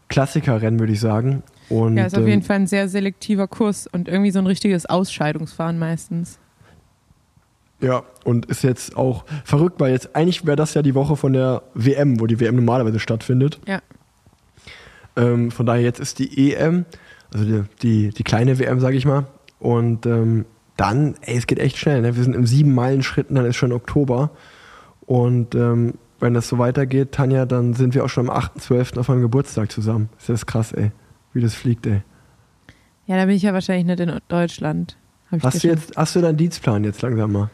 Klassikerrennen, würde ich sagen. Und, Ja, ist auf ähm, jeden Fall ein sehr selektiver Kurs und irgendwie so ein richtiges Ausscheidungsfahren meistens. Ja, und ist jetzt auch verrückt, weil jetzt eigentlich wäre das ja die Woche von der WM, wo die WM normalerweise stattfindet. Ja. Ähm, von daher jetzt ist die EM, also die, die, die kleine WM, sage ich mal. Und ähm, dann, ey, es geht echt schnell. Ne? Wir sind im sieben Meilen Schritten, dann ist schon Oktober. Und ähm, wenn das so weitergeht, Tanja, dann sind wir auch schon am 8.12. auf meinem Geburtstag zusammen. Ist das krass, ey. Wie das fliegt, ey. Ja, da bin ich ja wahrscheinlich nicht in Deutschland. Hast du jetzt, hast du deinen Dienstplan jetzt langsam mal?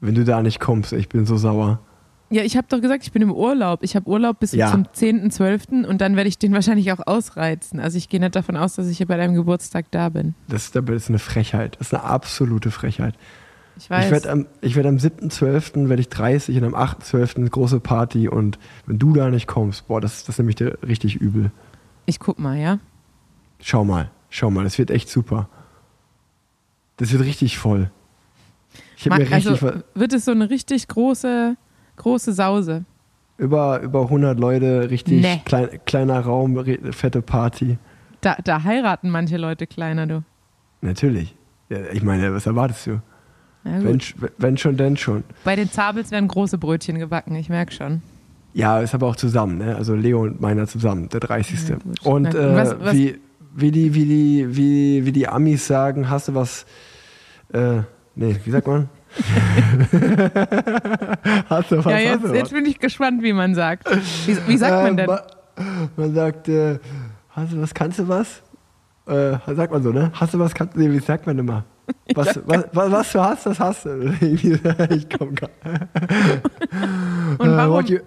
Wenn du da nicht kommst, ich bin so sauer. Ja, ich habe doch gesagt, ich bin im Urlaub. Ich habe Urlaub bis Ja. zum 10.12. und dann werde ich den wahrscheinlich auch ausreizen. Also ich gehe nicht davon aus, dass ich hier bei deinem Geburtstag da bin. Das ist, das ist eine Frechheit. Das ist eine absolute Frechheit. Ich weiß. Ich werde am, werd am 7.12. werde ich 30 und am 8.12. eine große Party und wenn du da nicht kommst, boah, das, das ist nämlich dir richtig übel. ich guck mal, ja? Schau mal, schau mal, das wird echt super. Das wird richtig voll. Ich habe mir richtig also wird es so eine richtig große, große Sause. über, über 100 Leute, richtig Nee. klein, kleiner Raum, fette Party. Da, da heiraten manche Leute kleiner, du. Natürlich. Ja, ich meine, was erwartest du? Wenn, wenn schon, denn schon. Bei den Zabels werden große Brötchen gebacken, ich merke schon. Ja, ist aber auch zusammen, ne? Also Leo und meiner zusammen, der 30. Ja, und äh, was- was- wie, wie, die, wie, die, wie, wie die Amis sagen, hast du was. Äh, nee, wie sagt man? [laughs] hast du was? ja, jetzt, du jetzt was? bin ich gespannt, wie man sagt. Wie, wie sagt man Äh, denn? ma- Man sagt, äh, hast du was, kannst du was? Äh, sagt man so, ne? Hast du was, kannst du, nee, wie sagt man immer? [laughs] Was, was, was, was du hast, das hast du. [laughs] ich komm gar Und Äh, warum? what you,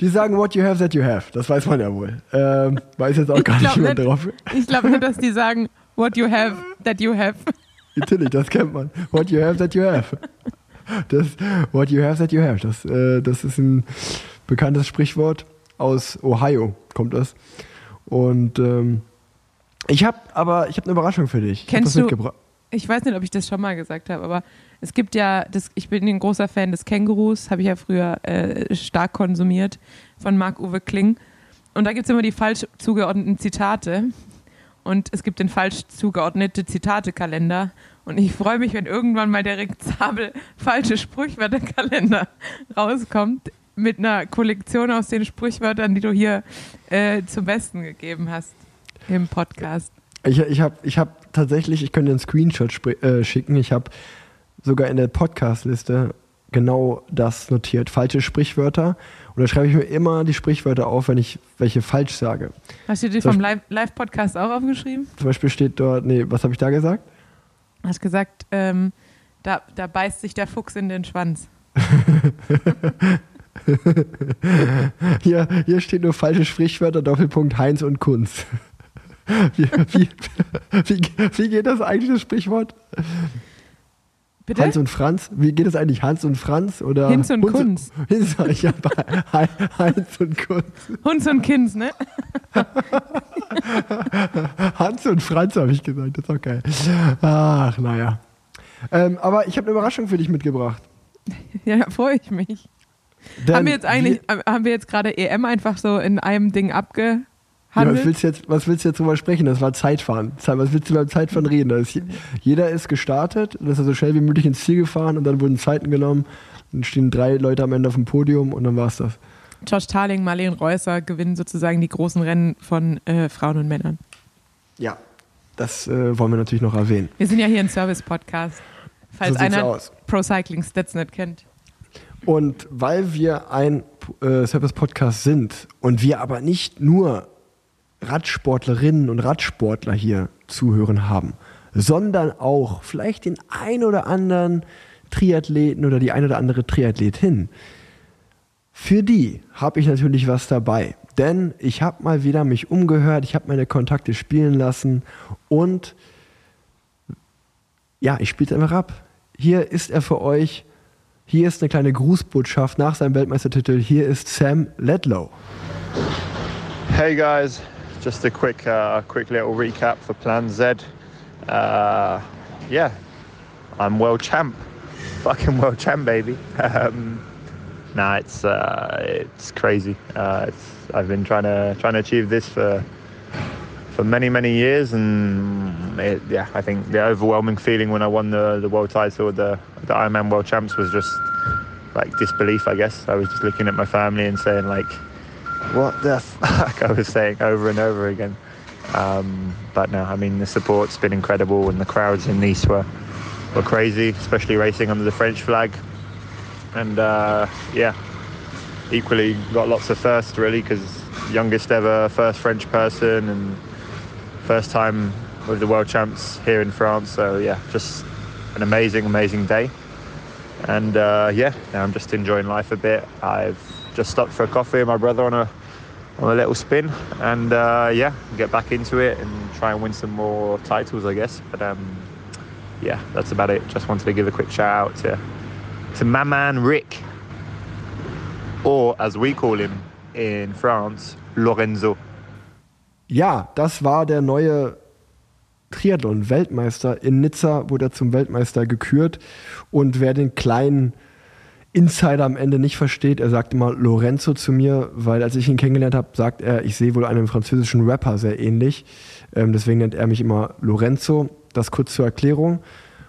die sagen, what you have, that you have. Das weiß man ja wohl. Ähm, weiß jetzt auch gar Ich nicht glaub jemand nicht. drauf. Ich glaube nur, dass die sagen, what you have, that you have. Natürlich, das kennt man. What you have, that you have. Das, what you have, that you have. Das, äh, das ist ein bekanntes Sprichwort. Aus Ohio kommt das. Und ähm, ich habe aber ich habe eine Überraschung für dich. Ich hab Kennst das du- Ich weiß nicht, ob ich das schon mal gesagt habe, aber es gibt ja, das, ich bin ein großer Fan des Kängurus, habe ich ja früher äh, stark konsumiert, von Marc-Uwe Kling. Und da gibt es immer die falsch zugeordneten Zitate. Und es gibt den falsch zugeordnete Zitate-Kalender. Und ich freue mich, wenn irgendwann mal der Rick Zabel falsche Sprichwörterkalender [laughs] rauskommt mit einer Kollektion aus den Sprichwörtern, die du hier äh, zum Besten gegeben hast im Podcast. Ich, ich habe ich hab tatsächlich, ich könnte einen Screenshot äh, schicken. Ich habe sogar in der Podcast-Liste genau das notiert. Falsche Sprichwörter. Und da schreibe ich mir immer die Sprichwörter auf, wenn ich welche falsch sage. Hast du dir Zum vom Live- Live-Podcast auch aufgeschrieben? Zum Beispiel steht dort, nee, was habe ich da gesagt? Hast gesagt, ähm, da, da beißt sich der Fuchs in den Schwanz. [laughs] Hier, hier steht nur falsche Sprichwörter, Doppelpunkt Heinz und Kunz. [laughs] Wie, wie, wie, wie geht das eigentlich, das Sprichwort? Bitte? Hans und Franz? Wie geht das eigentlich? Hans und Franz? Oder Hinz und Hunz- Kunz. Hinz, [laughs] ich hab Hei- Heinz und Kunz. Hunz und Kinds, ne? [laughs] Hans und Franz habe ich gesagt, das ist auch geil. Ach, naja. Ähm, aber ich habe eine Überraschung für dich mitgebracht. [laughs] Ja, da freue ich mich. Denn haben wir jetzt eigentlich, wir- haben wir jetzt gerade EM einfach so in einem Ding Ja, was, willst du jetzt, was willst du jetzt drüber sprechen? Das war Zeitfahren. Ze- Was willst du beim Zeitfahren reden? Ist, je- jeder ist gestartet, und ist so schnell wie möglich ins Ziel gefahren und dann wurden Zeiten genommen. Dann stehen drei Leute am Ende auf dem Podium und dann war es das. Josh Tarling, Marlene Reusser gewinnen sozusagen die großen Rennen von äh, Frauen und Männern. Ja. Das äh, wollen wir natürlich noch erwähnen. Wir sind ja hier ein Service-Podcast. Falls So einer aus. Pro Cycling Stats nicht kennt. Und weil wir ein äh, Service-Podcast sind und wir aber nicht nur Radsportlerinnen und Radsportler hier zuhören haben, sondern auch vielleicht den ein oder anderen Triathleten oder die ein oder andere Triathletin, für die habe ich natürlich was dabei. Denn ich habe mal wieder mich umgehört, ich habe meine Kontakte spielen lassen und ja, ich spiele es einfach ab. Hier ist er für euch. Hier ist eine kleine Grußbotschaft nach seinem Weltmeistertitel. Hier ist Sam Ledlow. Hey guys, just a quick, uh, quick little recap for Plan Z. Uh, yeah, I'm world champ, [laughs] fucking world champ, baby. Um, nah, it's uh, it's crazy. Uh, it's, I've been trying to trying to achieve this for for many many years, and it, yeah, I think the overwhelming feeling when I won the the world title, the the Ironman World Champs, was just like disbelief. I guess I was just looking at my family and saying like what the fuck [laughs] I was saying over and over again. Um, but no, I mean the support's been incredible, and the crowds in Nice were were crazy, especially racing under the French flag. And uh, yeah, equally got lots of firsts really, because youngest ever first French person and first time with the world champs here in France. So yeah, just an amazing, amazing day. And uh, yeah, now I'm just enjoying life a bit. I've just stopped for a coffee with my brother on a on a little spin, and uh, yeah, get back into it and try and win some more titles, I guess. But um, yeah, that's about it. Just wanted to give a quick shout out to to my man Rick, or as we call him in France, Lorenzo. Ja, das war der neue Triathlon-Weltmeister. In Nizza wurde er zum Weltmeister gekürt. Und wer den kleinen Insider am Ende nicht versteht, er sagt immer Lorenzo zu mir, weil als ich ihn kennengelernt habe, sagt er, ich sehe wohl einem französischen Rapper sehr ähnlich. Ähm, deswegen nennt er mich immer Lorenzo. Das kurz zur Erklärung.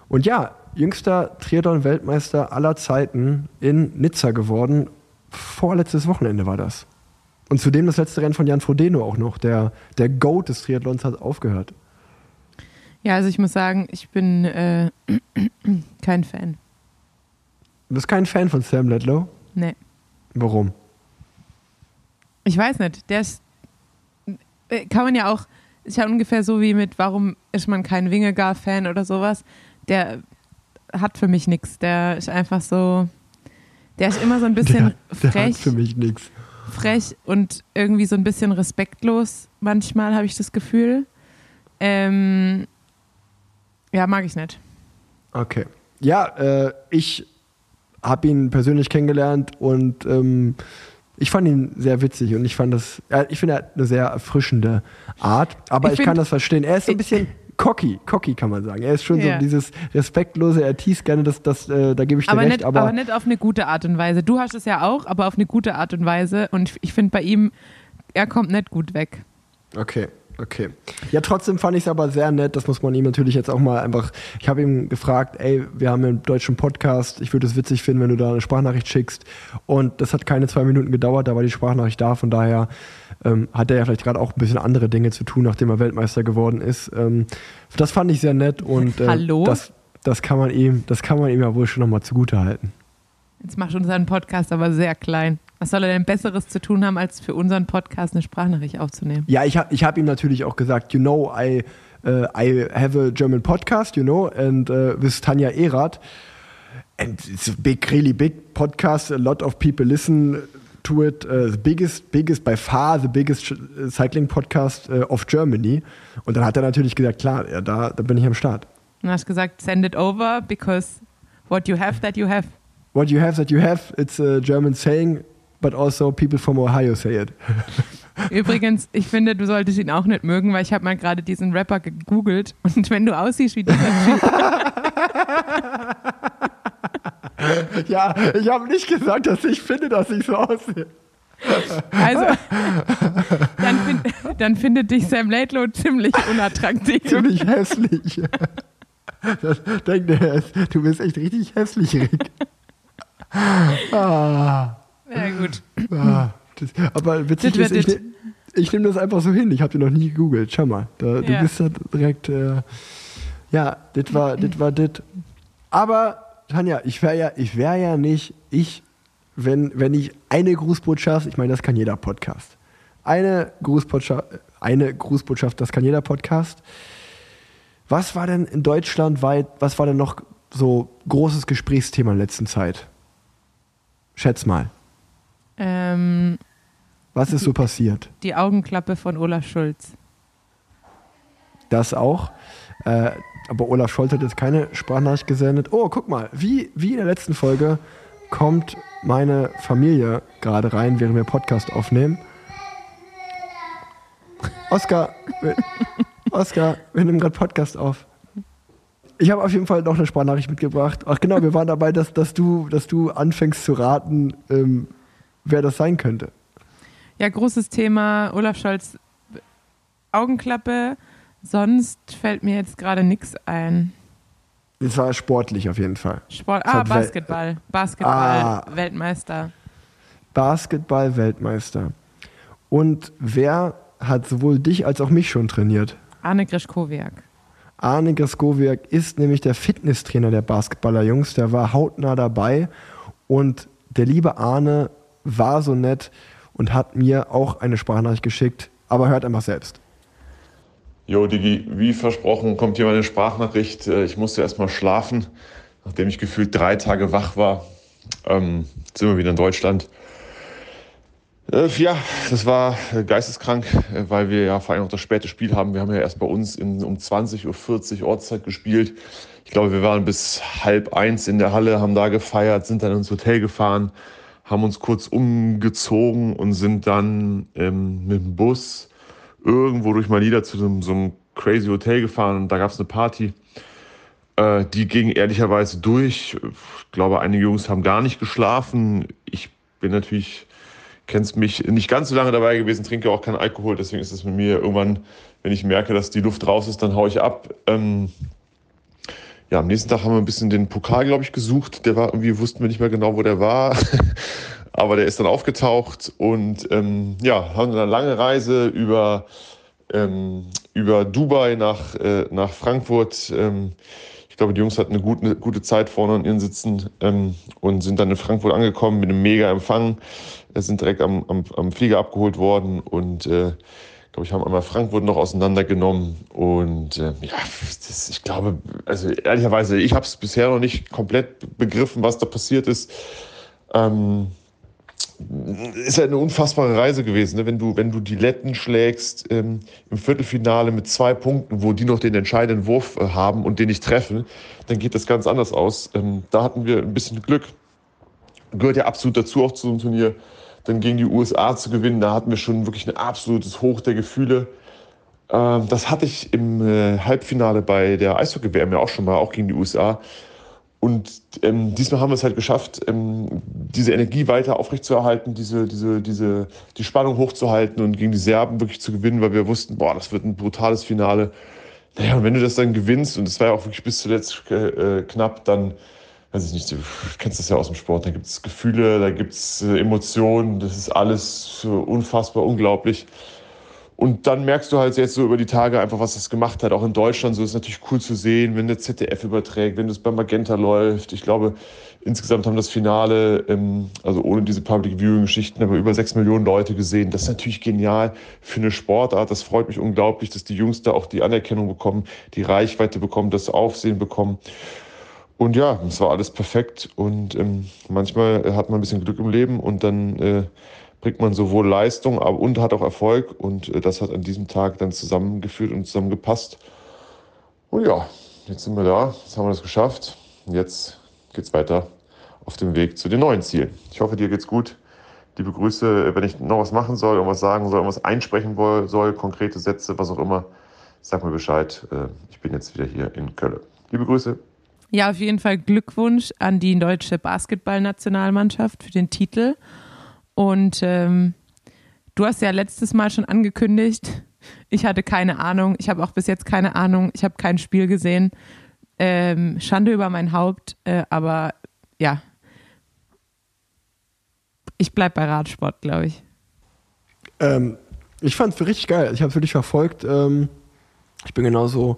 Und ja, jüngster Triathlon-Weltmeister aller Zeiten in Nizza geworden. Vorletztes Wochenende war das. Und zudem das letzte Rennen von Jan Frodeno auch noch. Der, der Goat des Triathlons hat aufgehört. Ja, also ich muss sagen, ich bin äh, [clears throat] kein Fan. Du bist kein Fan von Sam Ledlow? Nee. Warum? Ich weiß nicht. Der ist. äh, Kann man ja auch. Ist ja ungefähr so wie mit, warum ist man kein Wingegar-Fan oder sowas. der hat für mich nichts. Der ist einfach so, der ist immer so ein bisschen der, der frech, hat für mich nichts. frech und irgendwie so ein bisschen respektlos. Manchmal habe ich das Gefühl. Ähm, ja, mag ich nicht. Okay. Ja, äh, ich habe ihn persönlich kennengelernt und ähm, ich fand ihn sehr witzig und ich fand das, äh, ich finde er hat eine sehr erfrischende Art, aber Ich ich, find- kann das verstehen. Er ist so ein bisschen cocky, cocky kann man sagen. Er ist schon Ja. so dieses respektlose, er teast gerne, das, das, äh, da gebe ich dir Aber recht, nicht, aber, nicht auf eine gute Art und Weise. Du hast es ja auch, aber auf eine gute Art und Weise. Und ich finde bei ihm, er kommt nicht gut weg. Okay, okay. Ja, trotzdem fand ich es aber sehr nett. Das muss man ihm natürlich jetzt auch mal einfach. Ich habe ihm gefragt, ey, wir haben einen deutschen Podcast. Ich würde es witzig finden, wenn du da eine Sprachnachricht schickst. Und das hat keine zwei Minuten gedauert. Da war die Sprachnachricht da. Von daher ähm, hat er ja vielleicht gerade auch ein bisschen andere Dinge zu tun, nachdem er Weltmeister geworden ist. Ähm, das fand ich sehr nett und äh, Hallo? das, das kann man ihm, das kann man ihm ja wohl schon nochmal zugute halten. Jetzt macht unseren Podcast aber sehr klein. Was soll er denn Besseres zu tun haben, als für unseren Podcast eine Sprachnachricht aufzunehmen? Ja, ich habe ich hab ihm natürlich auch gesagt, you know, I, uh, I have a German podcast, you know, and uh, with Tanja Erath. And it's a big, really big podcast. A lot of people listen to it. Uh, the biggest, biggest, by far the biggest cycling podcast of Germany. Und dann hat er natürlich gesagt, klar, ja, da, da bin ich am Start. Und hast gesagt, send it over, because what you have, that you have. What you have that you have, it's a German saying, but also people from Ohio say it. [laughs] Übrigens, ich finde, du solltest ihn auch nicht mögen, weil ich habe mal gerade diesen Rapper gegoogelt und wenn du aussiehst wie dieser Typ, [laughs] ja, ich habe nicht gesagt, dass ich finde, dass ich so aussehe. also [laughs] dann, find, dann findet dich Sam Laidlow ziemlich unattraktiv. ziemlich hässlich. Das denkt er, du bist echt richtig hässlich, Rick. Ah, Ja gut. ah, das, aber witzig ist, ich, ich nehme das einfach so hin. Ich habe dir noch nie gegoogelt. Schau mal, da, du Ja. bist da direkt. Äh, ja, das war das. War das. Aber Tanja, ich wäre ja, ich wäre ja nicht ich, wenn, wenn ich eine Grußbotschaft, ich meine, das kann jeder Podcast. Eine Grußbotschaft, eine Grußbotschaft, das kann jeder Podcast. Was war denn in Deutschland weit, was war denn noch so großes Gesprächsthema in der letzten Zeit? Schätz mal, Ähm, was ist so passiert? die Augenklappe von Olaf Schulz. Das auch. Äh, aber Olaf Scholz hat jetzt keine Sprachnachricht gesendet. Oh, guck mal, wie, wie in der letzten Folge kommt meine Familie gerade rein, während wir Podcast aufnehmen. Oskar, wir, [laughs] Oskar, wir nehmen gerade Podcast auf. Ich habe auf jeden Fall noch eine Sprachnachricht mitgebracht. Ach genau, wir waren dabei, dass, dass, du, dass du anfängst zu raten, ähm, wer das sein könnte. Ja, großes Thema. Olaf Scholz Augenklappe. Sonst fällt mir jetzt gerade nichts ein. Das war sportlich auf jeden Fall. Sport. Ah, Basketball. Basketball. Ah. Weltmeister. Basketball-Weltmeister. Und wer hat sowohl dich als auch mich schon trainiert? Arne Grischkowiak. Arne Gaskowiak ist nämlich der Fitnesstrainer der Basketballer-Jungs. Der war hautnah dabei. Und der liebe Arne war so nett und hat mir auch eine Sprachnachricht geschickt. Aber hört einfach selbst. Jo, Digi, wie versprochen kommt hier meine Sprachnachricht. Äh, Ich musste erst mal schlafen, nachdem ich gefühlt drei Tage wach war. Ähm, sind wir wieder in Deutschland. Äh, ja, das war äh, geisteskrank, äh, weil wir ja vor allem auch das späte Spiel haben. Wir haben ja erst bei uns in, um 20.40 Uhr Ortszeit gespielt. Ich glaube, wir waren bis halb eins in der Halle, haben da gefeiert, sind dann ins Hotel gefahren, haben uns kurz umgezogen und sind dann ähm, mit dem Bus irgendwo durch Manila zu so einem, so einem crazy Hotel gefahren und da gab es eine Party. Äh, die ging ehrlicherweise durch. Ich glaube, einige Jungs haben gar nicht geschlafen. Ich bin natürlich, kennst mich, nicht ganz so lange dabei gewesen, trinke auch keinen Alkohol, deswegen ist es mit mir irgendwann, wenn ich merke, dass die Luft raus ist, dann haue ich ab. Ähm, ja, am nächsten Tag haben wir ein bisschen den Pokal, glaube ich, gesucht. Der war irgendwie, wussten wir nicht mehr genau, wo der war. [laughs] Aber der ist dann aufgetaucht und ähm, ja, haben eine lange Reise über, ähm, über Dubai nach, äh, nach Frankfurt. Ähm, glaube, die Jungs hatten eine gute, gute Zeit vorne an ihren Sitzen ähm, und sind dann in Frankfurt angekommen mit einem mega Empfang. Sind direkt am, am, am Flieger abgeholt worden und äh, glaube, ich habe einmal Frankfurt noch auseinandergenommen. Und äh, ja, das, ich glaube, also ehrlicherweise, ich habe es bisher noch nicht komplett begriffen, was da passiert ist. Ähm, ist halt eine unfassbare Reise gewesen, ne? wenn du wenn du die Letten schlägst ähm, im Viertelfinale mit zwei Punkten, wo die noch den entscheidenden Wurf äh, haben und den nicht treffen, dann geht das ganz anders aus. Ähm, da hatten wir ein bisschen Glück. Gehört ja absolut dazu auch zu einem Turnier. Dann gegen die USA zu gewinnen, da hatten wir schon wirklich ein absolutes Hoch der Gefühle. Ähm, das hatte ich im äh, Halbfinale bei der Eishockey-WM ja auch schon mal, auch gegen die USA. Und ähm, diesmal haben wir es halt geschafft, ähm, diese Energie weiter aufrechtzuerhalten, diese, diese, diese, die Spannung hochzuhalten und gegen die Serben wirklich zu gewinnen, weil wir wussten, boah, das wird ein brutales Finale. Naja, und wenn du das dann gewinnst, und es war ja auch wirklich bis zuletzt äh, knapp, dann, weiß ich nicht, du kennst das ja aus dem Sport, da gibt es Gefühle, da gibt es äh, Emotionen, das ist alles so unfassbar unglaublich. Und dann merkst du halt jetzt so über die Tage einfach, was das gemacht hat. Auch in Deutschland, so ist natürlich cool zu sehen, wenn der ZDF überträgt, wenn das bei Magenta läuft. Ich glaube, insgesamt haben das Finale, ähm, also ohne diese Public Viewing-Geschichten, aber über sechs Millionen Leute gesehen. Das ist natürlich genial für eine Sportart. Das freut mich unglaublich, dass die Jungs da auch die Anerkennung bekommen, die Reichweite bekommen, das Aufsehen bekommen. Und ja, es war alles perfekt. Und ähm, manchmal hat man ein bisschen Glück im Leben und dann äh, bringt man sowohl Leistung und hat auch Erfolg. Und äh, das hat an diesem Tag dann zusammengeführt und zusammengepasst. Und ja, jetzt sind wir da, jetzt haben wir das geschafft. Und jetzt geht's weiter auf dem Weg zu den neuen Zielen. Ich hoffe, dir geht's gut. Liebe Grüße, wenn ich noch was machen soll, irgendwas sagen soll, irgendwas einsprechen soll, konkrete Sätze, was auch immer, sag mir Bescheid. Äh, ich bin jetzt wieder hier in Köln. Liebe Grüße. Ja, auf jeden Fall Glückwunsch an die deutsche Basketballnationalmannschaft für den Titel. Und ähm, du hast ja letztes Mal schon angekündigt, ich hatte keine Ahnung, ich habe auch bis jetzt keine Ahnung, ich habe kein Spiel gesehen. Ähm, Schande über mein Haupt, äh, aber ja, ich bleibe bei Radsport, glaube ich. Ähm, ich fand es richtig geil. Ich habe es wirklich verfolgt. Ähm, ich bin genauso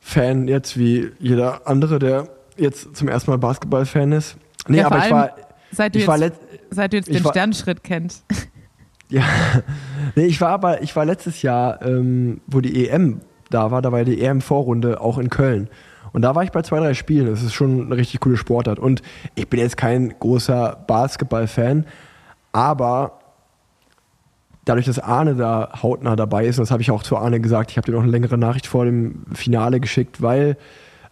Fan jetzt wie jeder andere, der jetzt zum ersten Mal Basketball-Fan ist. Nee, Ja, aber ich war, Seit du ich war jetzt, let- seit du jetzt den war- Sternschritt kennst. [laughs] Ja, nee, ich war aber, ich war letztes Jahr, ähm, wo die EM da war, da war die EM-Vorrunde auch in Köln. Und da war ich bei zwei, drei Spielen. Das ist schon eine richtig coole Sportart. Und ich bin jetzt kein großer Basketball-Fan, aber dadurch, dass Arne da hautnah dabei ist, und das habe ich auch zu Arne gesagt, ich habe dir noch eine längere Nachricht vor dem Finale geschickt, weil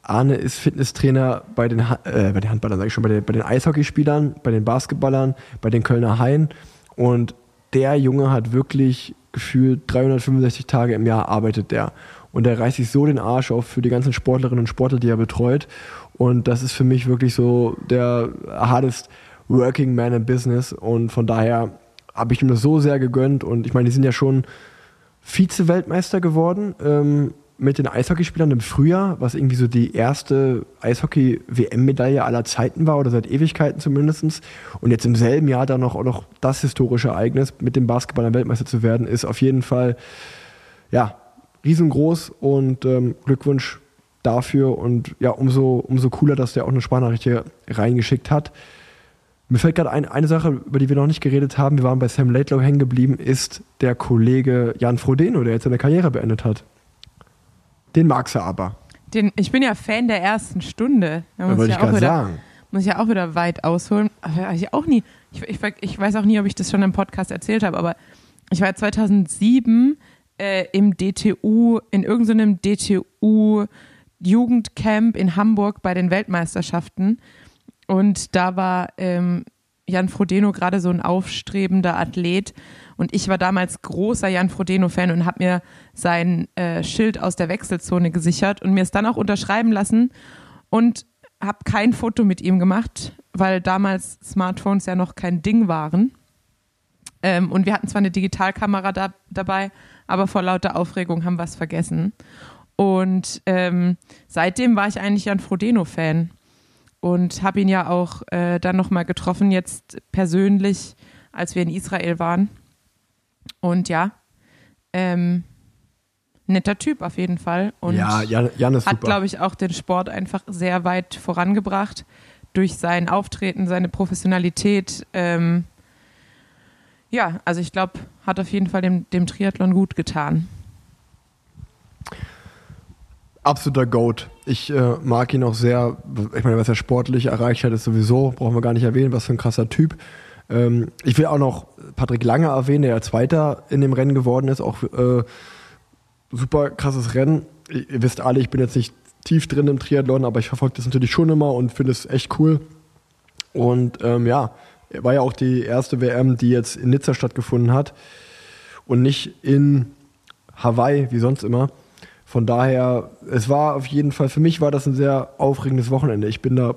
Arne ist Fitnesstrainer bei den, äh, bei den Handballern, sage ich schon, bei den, bei den Eishockeyspielern, bei den Basketballern, bei den Kölner Haien. Und der Junge hat wirklich gefühlt 365 Tage im Jahr arbeitet der. Und der reißt sich so den Arsch auf für die ganzen Sportlerinnen und Sportler, die er betreut. Und das ist für mich wirklich so der hardest working man in business. Und von daher habe ich ihm das so sehr gegönnt. Und ich meine, die sind ja schon Vize-Weltmeister geworden ähm, mit den Eishockeyspielern im Frühjahr, was irgendwie so die erste Eishockey-WM-Medaille aller Zeiten war oder seit Ewigkeiten zumindest. Und jetzt im selben Jahr dann auch noch das historische Ereignis mit dem Basketballern Weltmeister zu werden, ist auf jeden Fall ja riesengroß und ähm, Glückwunsch dafür und ja umso umso cooler, dass der auch eine Sprachnachricht hier reingeschickt hat. Mir fällt gerade ein, eine Sache, über die wir noch nicht geredet haben. Wir waren bei Sam Laidlow hängen geblieben, ist der Kollege Jan Frodeno, der jetzt seine Karriere beendet hat. Den magst du aber. Den, ich bin ja Fan der ersten Stunde. Da muss wollte ich, ja auch gerade wieder, sagen. muss ich ja auch wieder weit ausholen. Aber ich auch nie. Ich, ich, ich weiß auch nie, ob ich das schon im Podcast erzählt habe, aber ich war 2007 äh, im DTU, in irgendeinem DTU Jugendcamp in Hamburg bei den Weltmeisterschaften. Und da war ähm, Jan Frodeno gerade so ein aufstrebender Athlet. Und ich war damals großer Jan Frodeno-Fan und habe mir sein äh, Schild aus der Wechselzone gesichert und mir es dann auch unterschreiben lassen und habe kein Foto mit ihm gemacht, weil damals Smartphones ja noch kein Ding waren. Ähm, und wir hatten zwar eine Digitalkamera da, dabei, aber vor lauter Aufregung haben wir es vergessen. Und ähm, seitdem war ich eigentlich Jan Frodeno-Fan und habe ihn ja auch äh, dann nochmal getroffen, jetzt persönlich, als wir in Israel waren. Und ja, ähm, netter Typ auf jeden Fall. Und ja, Jan, Jan ist hat, glaube ich, auch den Sport einfach sehr weit vorangebracht durch sein Auftreten, seine Professionalität. Ähm, Ja, also ich glaube, hat auf jeden Fall dem, dem Triathlon gut getan. Absoluter Goat. Ich äh, mag ihn auch sehr. Ich meine, was er sportlich erreicht hat, ist sowieso, brauchen wir gar nicht erwähnen, was für ein krasser Typ. Ähm, ich will auch noch Patrick Lange erwähnen, der ja Zweiter in dem Rennen geworden ist. Auch äh, super krasses Rennen. Ihr, wisst alle, ich bin jetzt nicht tief drin im Triathlon, aber ich verfolge das natürlich schon immer und finde es echt cool. Und ähm, ja, war ja auch die erste WM, die jetzt in Nizza stattgefunden hat und nicht in Hawaii, wie sonst immer. Von daher, es war auf jeden Fall, für mich war das ein sehr aufregendes Wochenende. Ich bin da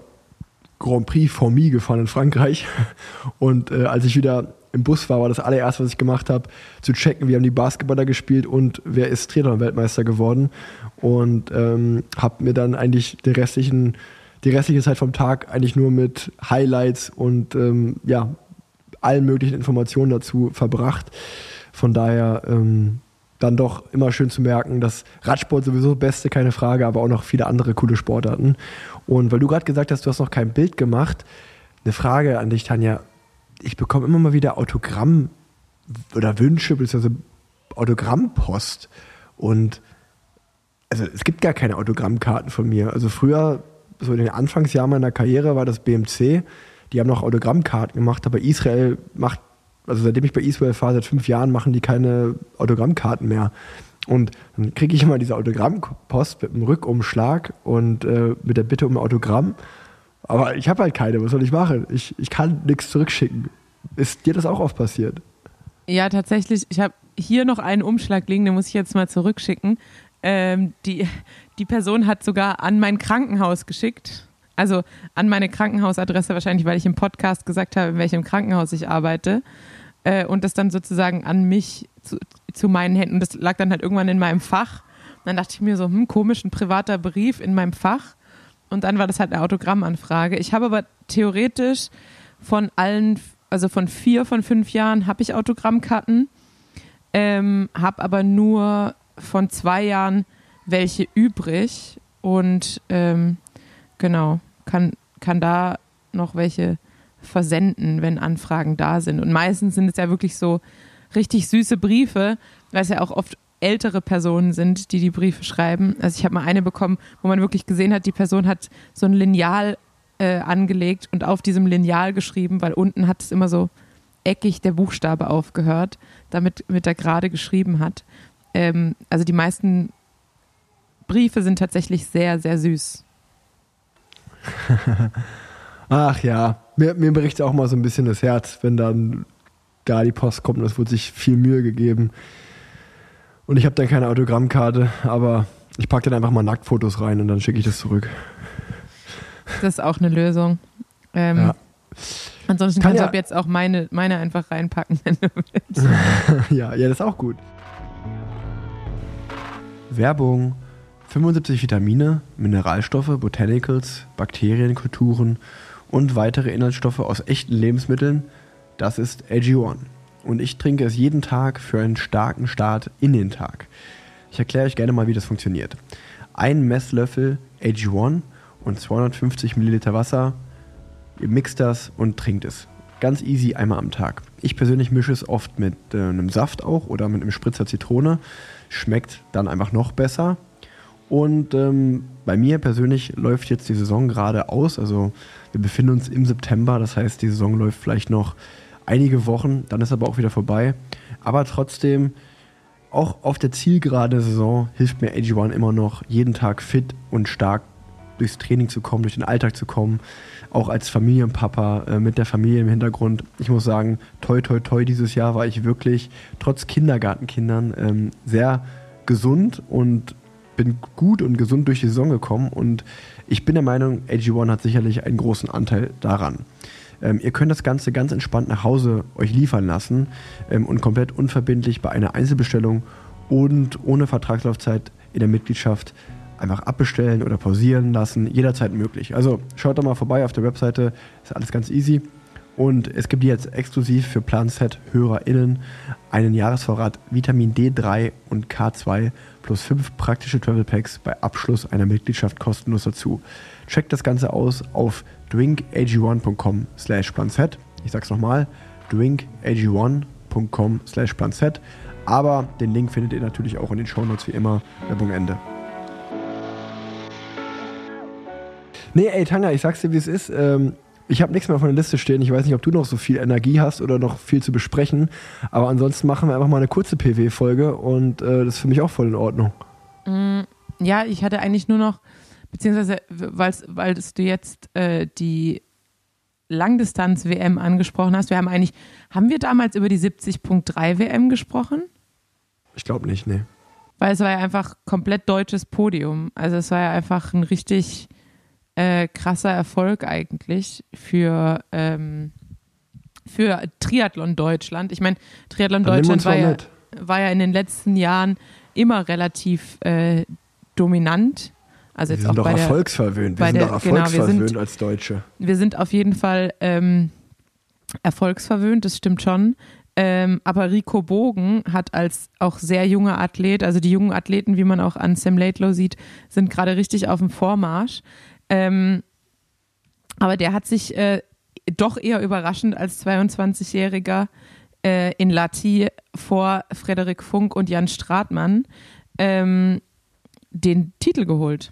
Grand Prix Fourmi gefahren in Frankreich und äh, als ich wieder im Bus war, war das allererste, was ich gemacht habe, zu checken, wie haben die Basketballer gespielt und wer ist Triathlon-Weltmeister geworden und ähm, habe mir dann eigentlich den restlichen, die restliche Zeit vom Tag eigentlich nur mit Highlights und ähm, ja, allen möglichen Informationen dazu verbracht. Von daher ähm, dann doch immer schön zu merken, dass Radsport sowieso Beste, keine Frage, aber auch noch viele andere coole Sportarten. Und weil du gerade gesagt hast, du hast noch kein Bild gemacht, eine Frage an dich, Tanja. Ich bekomme immer mal wieder Autogramm oder Wünsche, beziehungsweise Autogrammpost. Und also es gibt gar keine Autogrammkarten von mir. Also früher, so in den Anfangsjahren meiner Karriere, war das BMC. Die haben noch Autogrammkarten gemacht, aber Israel macht also seitdem ich bei Israel fahre, seit fünf Jahren, machen die keine Autogrammkarten mehr. Und dann kriege ich immer diese Autogrammpost mit einem Rückumschlag und äh, mit der Bitte um ein Autogramm. Aber ich habe halt keine. Was soll ich machen? Ich, ich kann nichts zurückschicken. Ist dir das auch oft passiert? Ja, tatsächlich. Ich habe hier noch einen Umschlag liegen, den muss ich jetzt mal zurückschicken. Ähm, die, die Person hat sogar an mein Krankenhaus geschickt. Also an meine Krankenhausadresse wahrscheinlich, weil ich im Podcast gesagt habe, in welchem Krankenhaus ich arbeite äh, und das dann sozusagen an mich zu, zu meinen Händen. Das lag dann halt irgendwann in meinem Fach. Und dann dachte ich mir so, hm, komisch, ein privater Brief in meinem Fach. Und dann war das halt eine Autogrammanfrage. Ich habe aber theoretisch von allen, also von vier von fünf Jahren habe ich Autogrammkarten, ähm, habe aber nur von zwei Jahren welche übrig und ähm, genau, kann, kann da noch welche versenden, wenn Anfragen da sind. Und meistens sind es ja wirklich so richtig süße Briefe, weil es ja auch oft ältere Personen sind, die die Briefe schreiben. Also ich habe mal eine bekommen, wo man wirklich gesehen hat, die Person hat so ein Lineal äh, angelegt und auf diesem Lineal geschrieben, weil unten hat es immer so eckig der Buchstabe aufgehört, damit mit er gerade geschrieben hat. Ähm, also die meisten Briefe sind tatsächlich sehr, sehr süß. [laughs] Ach ja, mir, mir bricht auch mal so ein bisschen das Herz, wenn dann da die Post kommt und es wurde sich viel Mühe gegeben. Und ich habe dann keine Autogrammkarte, aber ich packe dann einfach mal Nacktfotos rein und dann schicke ich das zurück. Das ist auch eine Lösung. Ähm, ja. Ansonsten kannst du ab jetzt auch meine, meine einfach reinpacken, wenn du willst. [laughs] ja, ja, das ist auch gut. Werbung. 75 Vitamine, Mineralstoffe, Botanicals, Bakterienkulturen und weitere Inhaltsstoffe aus echten Lebensmitteln, das ist AG1. Und ich trinke es jeden Tag für einen starken Start in den Tag. Ich erkläre euch gerne mal, wie das funktioniert. Ein Messlöffel AG1 und 250 Milliliter Wasser. Ihr mixt das und trinkt es. Ganz easy einmal am Tag. Ich persönlich mische es oft mit äh, einem Saft auch oder mit einem Spritzer Zitrone. Schmeckt dann einfach noch besser. Und ähm, bei mir persönlich läuft jetzt die Saison gerade aus. Also wir befinden uns im September, das heißt, die Saison läuft vielleicht noch einige Wochen, dann ist aber auch wieder vorbei. Aber trotzdem, auch auf der Zielgerade Saison hilft mir AG1 immer noch, jeden Tag fit und stark durchs Training zu kommen, durch den Alltag zu kommen. Auch als Familienpapa äh, mit der Familie im Hintergrund. Ich muss sagen, toi, toi, toi, dieses Jahr war ich wirklich trotz Kindergartenkindern ähm, sehr gesund und bin gut und gesund durch die Saison gekommen und ich bin der Meinung, AG1 hat sicherlich einen großen Anteil daran. Ähm, ihr könnt das Ganze ganz entspannt nach Hause euch liefern lassen ähm, und komplett unverbindlich bei einer Einzelbestellung und ohne Vertragslaufzeit in der Mitgliedschaft einfach abbestellen oder pausieren lassen, jederzeit möglich. Also schaut doch mal vorbei auf der Webseite, ist alles ganz easy. Und es gibt jetzt exklusiv für PlanSet-HörerInnen einen Jahresvorrat Vitamin D3 und K2 plus fünf praktische Travel Packs bei Abschluss einer Mitgliedschaft kostenlos dazu. Checkt das Ganze aus auf drinkag1.com slash planset. Ich sag's nochmal, drinkag1.com patreon.com slash planz. Aber den Link findet ihr natürlich auch in den Shownotes wie immer. Werbung Ende. Nee, ey, Tanja, ich sag's dir, wie es ist. Ähm, ich habe nichts mehr auf der Liste stehen. Ich weiß nicht, ob du noch so viel Energie hast oder noch viel zu besprechen. Aber ansonsten machen wir einfach mal eine kurze PW-Folge und äh, das ist für mich auch voll in Ordnung. Ja, ich hatte eigentlich nur noch, beziehungsweise weil du jetzt äh, die Langdistanz-WM angesprochen hast. Wir haben eigentlich, haben wir damals über die 70.3 WM gesprochen? Ich glaube nicht, nee. Weil es war ja einfach komplett deutsches Podium. Also es war ja einfach ein richtig äh, krasser Erfolg eigentlich für, ähm, für Triathlon Deutschland. Ich meine, Triathlon Dann Deutschland war ja, war ja in den letzten Jahren immer relativ äh, dominant. Also Wir sind auch doch erfolgsverwöhnt. Wir bei sind der- doch genau, erfolgsverwöhnt sind- als Deutsche. wir sind auf jeden Fall ähm, erfolgsverwöhnt, das stimmt schon. Ähm, aber Rico Bogen hat als auch sehr junger Athlet, also die jungen Athleten, wie man auch an Sam Laidlow sieht, sind gerade richtig auf dem Vormarsch. Ähm, aber der hat sich äh, doch eher überraschend als 22-Jähriger äh, in Lati vor Frederik Funk und Jan Stratmann ähm, den Titel geholt.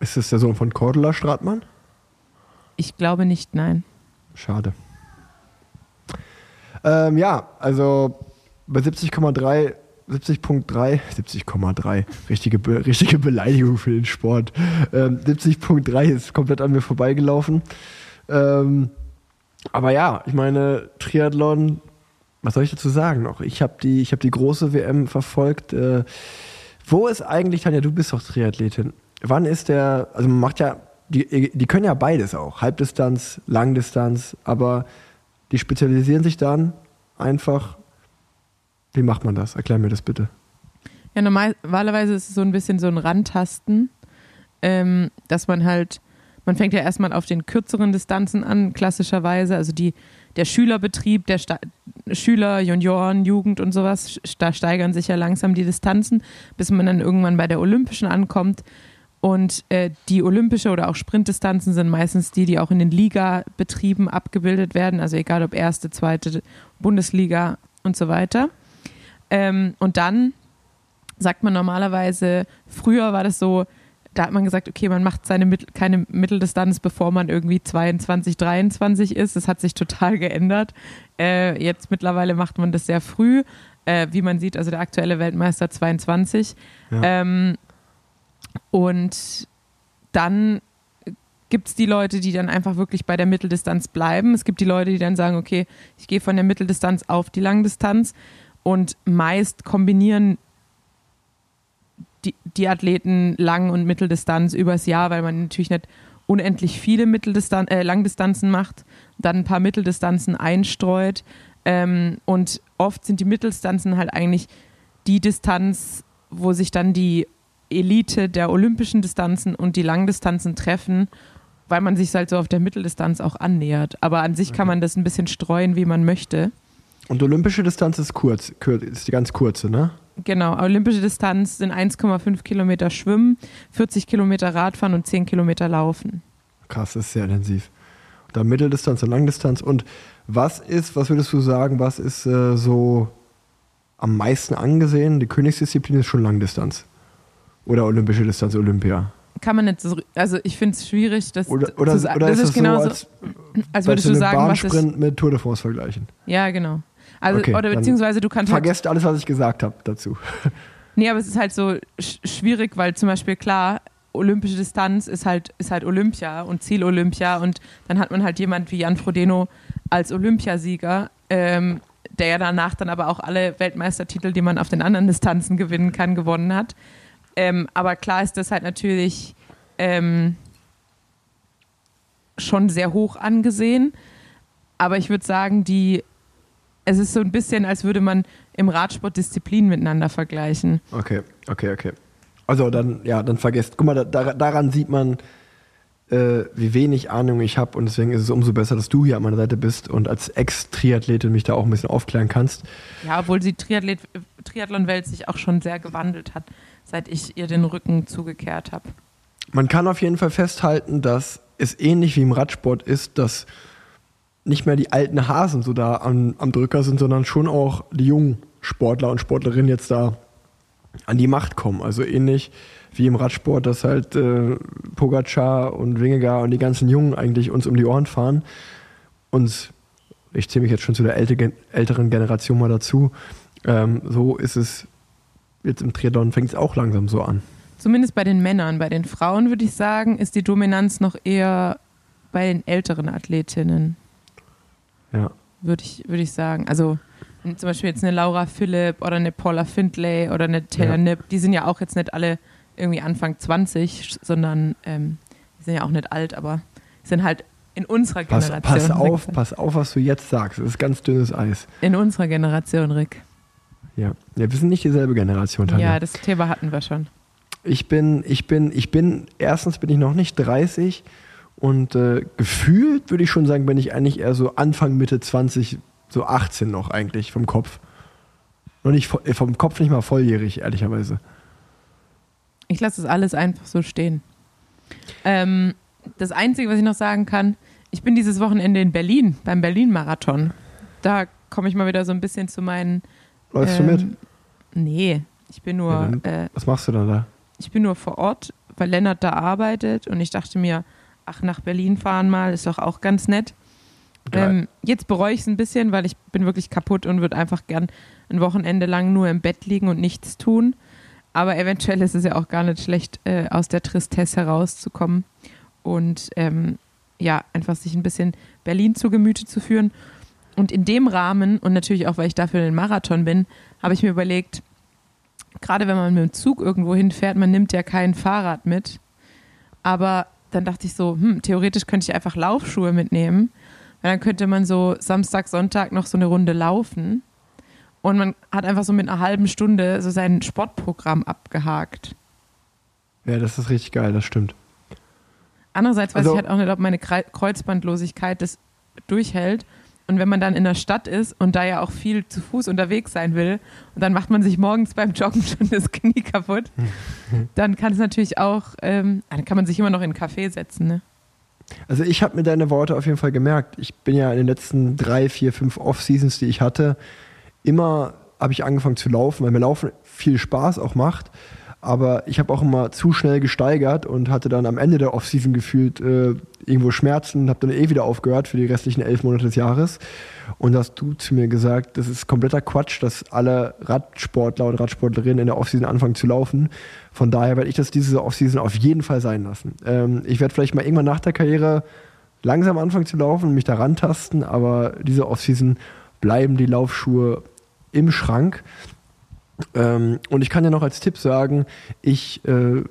Ist das der Sohn von Cordula Stratmann? Ich glaube nicht, nein. Schade. Ähm, ja, also bei 70,3, 70.3, 70,3, richtige, Be richtige Beleidigung für den Sport. Ähm, 70.3 ist komplett an mir vorbeigelaufen. Ähm, aber ja, ich meine, Triathlon, was soll ich dazu sagen noch? Ich habe die, ich hab die große WM verfolgt. Äh, wo ist eigentlich, Tanja, du bist doch Triathletin. Wann ist der, also man macht ja, die, die können ja beides auch, Halbdistanz, Langdistanz, aber die spezialisieren sich dann einfach. Wie macht man das? Erklär mir das bitte. Ja, normalerweise ist es so ein bisschen so ein Rantasten, ähm, dass man halt, man fängt ja erstmal auf den kürzeren Distanzen an, klassischerweise. Also die, der Schülerbetrieb, der Sta Schüler, Junioren, Jugend und sowas, da steigern sich ja langsam die Distanzen, bis man dann irgendwann bei der Olympischen ankommt. Und äh, die olympische oder auch Sprintdistanzen sind meistens die, die auch in den Ligabetrieben abgebildet werden. Also egal ob erste, zweite Bundesliga und so weiter. Ähm, und dann sagt man normalerweise, früher war das so, da hat man gesagt, okay, man macht seine Mittel, keine Mitteldistanz, bevor man irgendwie 22, 23 ist. Das hat sich total [laughs] geändert. Äh, jetzt mittlerweile macht man das sehr früh. Äh, wie man sieht, also der aktuelle Weltmeister 22. Ja. Ähm, und dann gibt es die Leute, die dann einfach wirklich bei der Mitteldistanz bleiben. Es gibt die Leute, die dann sagen, okay, ich gehe von der Mitteldistanz auf die Langdistanz. Und meist kombinieren die, die Athleten Lang- und Mitteldistanz übers Jahr, weil man natürlich nicht unendlich viele Mitteldistan äh, Langdistanzen macht, dann ein paar Mitteldistanzen einstreut. Ähm, und oft sind die Mitteldistanzen halt eigentlich die Distanz, wo sich dann die Elite der olympischen Distanzen und die Langdistanzen treffen, weil man sich halt so auf der Mitteldistanz auch annähert. Aber an sich kann man das ein bisschen streuen, wie man möchte. Und olympische Distanz ist kurz, kur- ist die ganz kurze, ne? Genau, olympische Distanz sind 1,5 Kilometer Schwimmen, 40 Kilometer Radfahren und 10 Kilometer Laufen. Krass, das ist sehr intensiv. Und dann Mitteldistanz und Langdistanz. Und was ist, was würdest du sagen, was ist äh, so am meisten angesehen? Die Königsdisziplin ist schon Langdistanz. Oder olympische Distanz, Olympia. Kann man nicht so, also ich finde es schwierig, das Oder, oder, zu sagen. oder das ist ist genauso, so, als, als würdest du sagen, was ist. Mit Tour de France vergleichen? Ja, genau. Also, Okay, oder beziehungsweise du kannst halt Vergesst alles, was ich gesagt habe dazu. [laughs] Nee, aber es ist halt so sch schwierig, weil zum Beispiel klar, olympische Distanz ist halt, ist halt Olympia und Ziel Olympia und dann hat man halt jemand wie Jan Frodeno als Olympiasieger, ähm, der ja danach dann aber auch alle Weltmeistertitel, die man auf den anderen Distanzen gewinnen kann, gewonnen hat. Ähm, aber klar ist das halt natürlich ähm, schon sehr hoch angesehen. Aber ich würde sagen, die, es ist so ein bisschen, als würde man im Radsport Disziplinen miteinander vergleichen. Okay, okay, okay. Also dann, ja, dann vergesst. Guck mal, da, da, daran sieht man, äh, wie wenig Ahnung ich habe und deswegen ist es umso besser, dass du hier an meiner Seite bist und als Ex-Triathletin mich da auch ein bisschen aufklären kannst. Ja, obwohl die Triathlet, Triathlon-Welt sich auch schon sehr gewandelt hat, seit ich ihr den Rücken zugekehrt habe. Man kann auf jeden Fall festhalten, dass es ähnlich wie im Radsport ist, dass nicht mehr die alten Hasen so da am, am Drücker sind, sondern schon auch die jungen Sportler und Sportlerinnen jetzt da an die Macht kommen. Also ähnlich wie im Radsport, dass halt äh, Pogacar und Wingegar und die ganzen Jungen eigentlich uns um die Ohren fahren. Und ich zähle mich jetzt schon zu der älte- älteren Generation mal dazu. Ähm, so ist es jetzt im Triathlon, fängt es auch langsam so an. Zumindest bei den Männern. Bei den Frauen würde ich sagen, ist die Dominanz noch eher bei den älteren Athletinnen, Ja. würde ich, würde ich sagen. Also zum Beispiel jetzt eine Laura Philipp oder eine Paula Findlay oder eine Taylor Ja. Nipp, die sind ja auch jetzt nicht alle irgendwie Anfang 20, sondern ähm, die sind ja auch nicht alt, aber sind halt in unserer Pass, Generation. pass auf, Rick. pass auf, was du jetzt sagst. Das ist ganz dünnes Eis. In unserer Generation, Rick. Ja. ja wir sind nicht dieselbe Generation, Tanja. Ja, das Thema hatten wir schon. Ich bin, ich bin, ich bin, erstens bin ich noch nicht 30 und äh, gefühlt würde ich schon sagen, bin ich eigentlich eher so Anfang, Mitte 20, so 18 noch eigentlich vom Kopf. Noch nicht äh, vom Kopf nicht mal volljährig, ehrlicherweise. Ich lasse das alles einfach so stehen. Ähm, das Einzige, was ich noch sagen kann, ich bin dieses Wochenende in Berlin, beim Berlin-Marathon. Da komme ich mal wieder so ein bisschen zu meinen. Läufst du mit? ähm, Nee, ich bin nur, Ja, dann- äh, Was machst du dann da? ich bin nur vor Ort, weil Lennart da arbeitet und ich dachte mir, ach, nach Berlin fahren mal, ist doch auch ganz nett. Ähm, jetzt bereue ich es ein bisschen, weil ich bin wirklich kaputt und würde einfach gern ein Wochenende lang nur im Bett liegen und nichts tun. Aber eventuell ist es ja auch gar nicht schlecht, äh, aus der Tristesse herauszukommen und ähm, ja, einfach sich ein bisschen Berlin zu Gemüte zu führen. Und in dem Rahmen und natürlich auch, weil ich dafür den Marathon bin, habe ich mir überlegt, gerade wenn man mit dem Zug irgendwo hinfährt, man nimmt ja kein Fahrrad mit. Aber dann dachte ich so, hm, theoretisch könnte ich einfach Laufschuhe mitnehmen. Weil dann könnte man so Samstag, Sonntag noch so eine Runde laufen. Und man hat einfach so mit einer halben Stunde so sein Sportprogramm abgehakt. Ja, das ist richtig geil, das stimmt. Andererseits weiß Also- ich halt auch nicht, ob meine Kreuzbandlosigkeit das durchhält. Und wenn man dann in der Stadt ist und da ja auch viel zu Fuß unterwegs sein will und dann macht man sich morgens beim Joggen [laughs] schon das Knie kaputt, dann kann es natürlich auch, ähm, dann kann man sich immer noch in einen Café setzen. Ne? Also ich habe mir deine Worte auf jeden Fall gemerkt. Ich bin ja in den letzten drei, vier, fünf Off-Seasons, die ich hatte, immer habe ich angefangen zu laufen, weil mir Laufen viel Spaß auch macht. Aber ich habe auch immer zu schnell gesteigert und hatte dann am Ende der Off-Season gefühlt äh, irgendwo Schmerzen, habe dann eh wieder aufgehört für die restlichen elf Monate des Jahres. Und da hast du zu mir gesagt, das ist kompletter Quatsch, dass alle Radsportler und Radsportlerinnen in der Off-Season anfangen zu laufen. Von daher werde ich das diese Off-Season auf jeden Fall sein lassen. Ähm, ich werde vielleicht mal irgendwann nach der Karriere langsam anfangen zu laufen und mich da rantasten, aber diese Off-Season bleiben die Laufschuhe im Schrank. Ähm, und ich kann ja noch als Tipp sagen, ich, äh,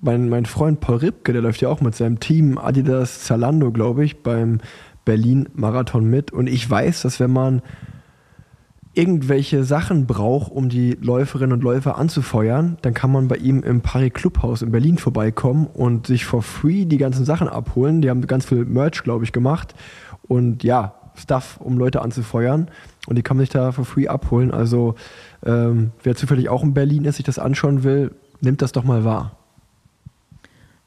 mein, mein Freund Paul Ripke, der läuft ja auch mit seinem Team Adidas Zalando, glaube ich, beim Berlin-Marathon mit. Und ich weiß, dass wenn man irgendwelche Sachen braucht, um die Läuferinnen und Läufer anzufeuern, dann kann man bei ihm im Paris Clubhaus in Berlin vorbeikommen und sich for free die ganzen Sachen abholen. Die haben ganz viel Merch, glaube ich, gemacht. Und ja, Stuff, um Leute anzufeuern. Und die kann man sich da for free abholen. Also ähm, wer zufällig auch in Berlin ist, sich das anschauen will, nimmt das doch mal wahr.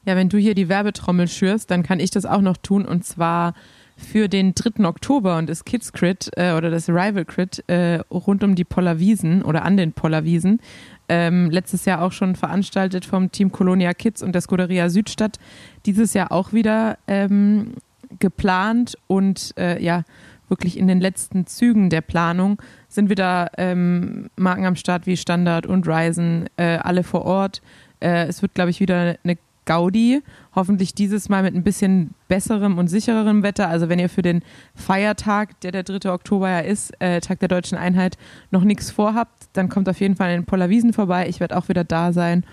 Ja, wenn du hier die Werbetrommel schürst, dann kann ich das auch noch tun und zwar für den 3. Oktober und das Kids Crit äh, oder das Rival Crit äh, rund um die Pollerwiesen oder an den Pollerwiesen. Ähm, letztes Jahr auch schon veranstaltet vom Team Colonia Kids und der Scuderia Südstadt. Dieses Jahr auch wieder ähm, geplant und äh, ja, wirklich in den letzten Zügen der Planung sind wieder ähm, Marken am Start wie Standard und Ryzen, äh, alle vor Ort. Äh, es wird, glaube ich, wieder eine Gaudi. Hoffentlich dieses Mal mit ein bisschen besserem und sichererem Wetter. Also wenn ihr für den Feiertag, der der 3. Oktober ja ist, äh, Tag der Deutschen Einheit, noch nichts vorhabt, dann kommt auf jeden Fall in Pollerwiesen vorbei. Ich werde auch wieder da sein.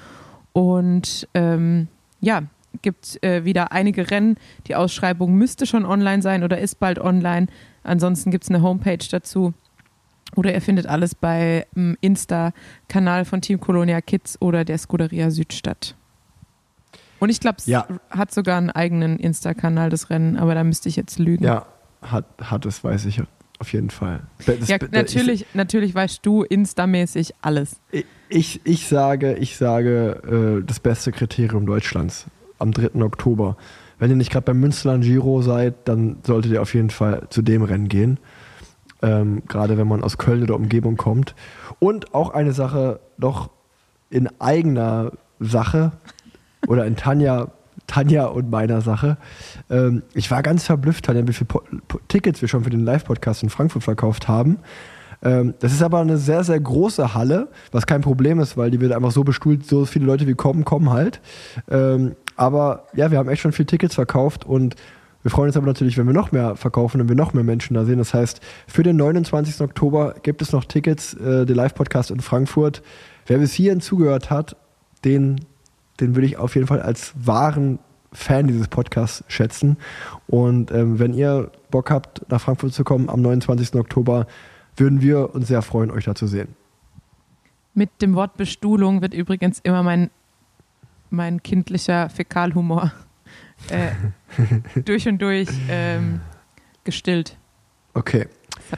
Und ähm, ja, gibt äh, wieder einige Rennen. Die Ausschreibung müsste schon online sein oder ist bald online. Ansonsten gibt es eine Homepage dazu. Oder ihr findet alles bei ähm, Insta-Kanal von Team Colonia Kids oder der Scuderia Südstadt. Und ich glaube, es Ja. hat sogar einen eigenen Insta-Kanal, das Rennen, aber da müsste ich jetzt lügen. Ja, hat, hat es, weiß ich auf jeden Fall. Das- Ja, das- natürlich, natürlich weißt du Insta-mäßig alles. Ich, ich, ich sage, ich sage, äh, das beste Kriterium Deutschlands am 3. Oktober wenn ihr nicht gerade beim Münsterland Giro seid, dann solltet ihr auf jeden Fall zu dem Rennen gehen. Ähm, gerade wenn man aus Köln oder Umgebung kommt. Und auch eine Sache noch in eigener Sache oder in Tanja, Tanja und meiner Sache. Ähm, ich war ganz verblüfft, Tanja, wie viele po Tickets wir schon für den Live-Podcast in Frankfurt verkauft haben. Ähm, das ist aber eine sehr, sehr große Halle, was kein Problem ist, weil die wird einfach so bestuhlt, so viele Leute wie kommen, kommen halt. Ähm, aber ja, wir haben echt schon viele Tickets verkauft und wir freuen uns aber natürlich, wenn wir noch mehr verkaufen und wir noch mehr Menschen da sehen. Das heißt, für den 29. Oktober gibt es noch Tickets, äh, der Live-Podcast in Frankfurt. Wer bis hierhin zugehört hat, den, den würde ich auf jeden Fall als wahren Fan dieses Podcasts schätzen. Und ähm, wenn ihr Bock habt, nach Frankfurt zu kommen am 29. Oktober, würden wir uns sehr freuen, euch da zu sehen. Mit dem Wort Bestuhlung wird übrigens immer mein, mein kindlicher Fäkalhumor äh, durch und durch ähm, gestillt. Okay.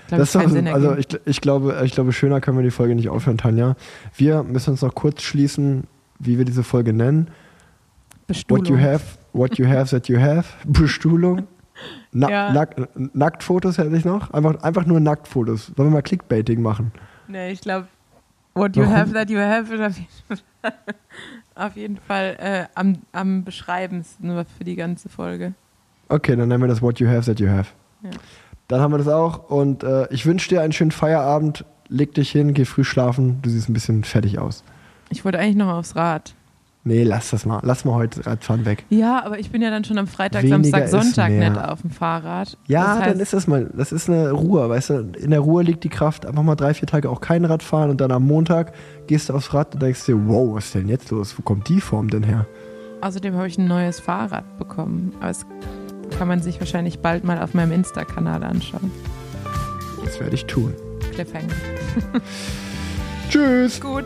Das hat, Das ich, also ich, ich, glaube, ich glaube, schöner können wir die Folge nicht aufhören, Tanja. Wir müssen uns noch kurz schließen, wie wir diese Folge nennen. Bestuhlung. What you have, what you have that you have. [laughs] Bestuhlung. Na, Ja. nack, Nacktfotos hätte ich noch. Einfach, einfach nur Nacktfotos. Sollen wir mal Clickbaiting machen? Nee, ich glaube, what you Warum? have that you have auf jeden Fall, äh, am, am beschreibendsten für die ganze Folge. Okay, dann nennen wir das What you have that you have. Ja. Dann haben wir das auch. Und äh, ich wünsche dir einen schönen Feierabend. Leg dich hin, geh früh schlafen. Du siehst ein bisschen fertig aus. Ich wollte eigentlich noch aufs Rad. Nee, lass das mal. Lass mal heute Radfahren weg. Ja, aber ich bin ja dann schon am Freitag, Weniger Samstag, Sonntag nicht auf dem Fahrrad. Ja, das heißt, dann ist das mal, das ist eine Ruhe, weißt du, in der Ruhe liegt die Kraft, einfach mal drei, vier Tage auch kein Rad fahren und dann am Montag gehst du aufs Rad und denkst dir, wow, was ist denn jetzt los? Wo kommt die Form denn her? Außerdem habe ich ein neues Fahrrad bekommen. Aber das kann man sich wahrscheinlich bald mal auf meinem Insta-Kanal anschauen. Das werde ich tun. Cliffhanger. Tschüss! Gut,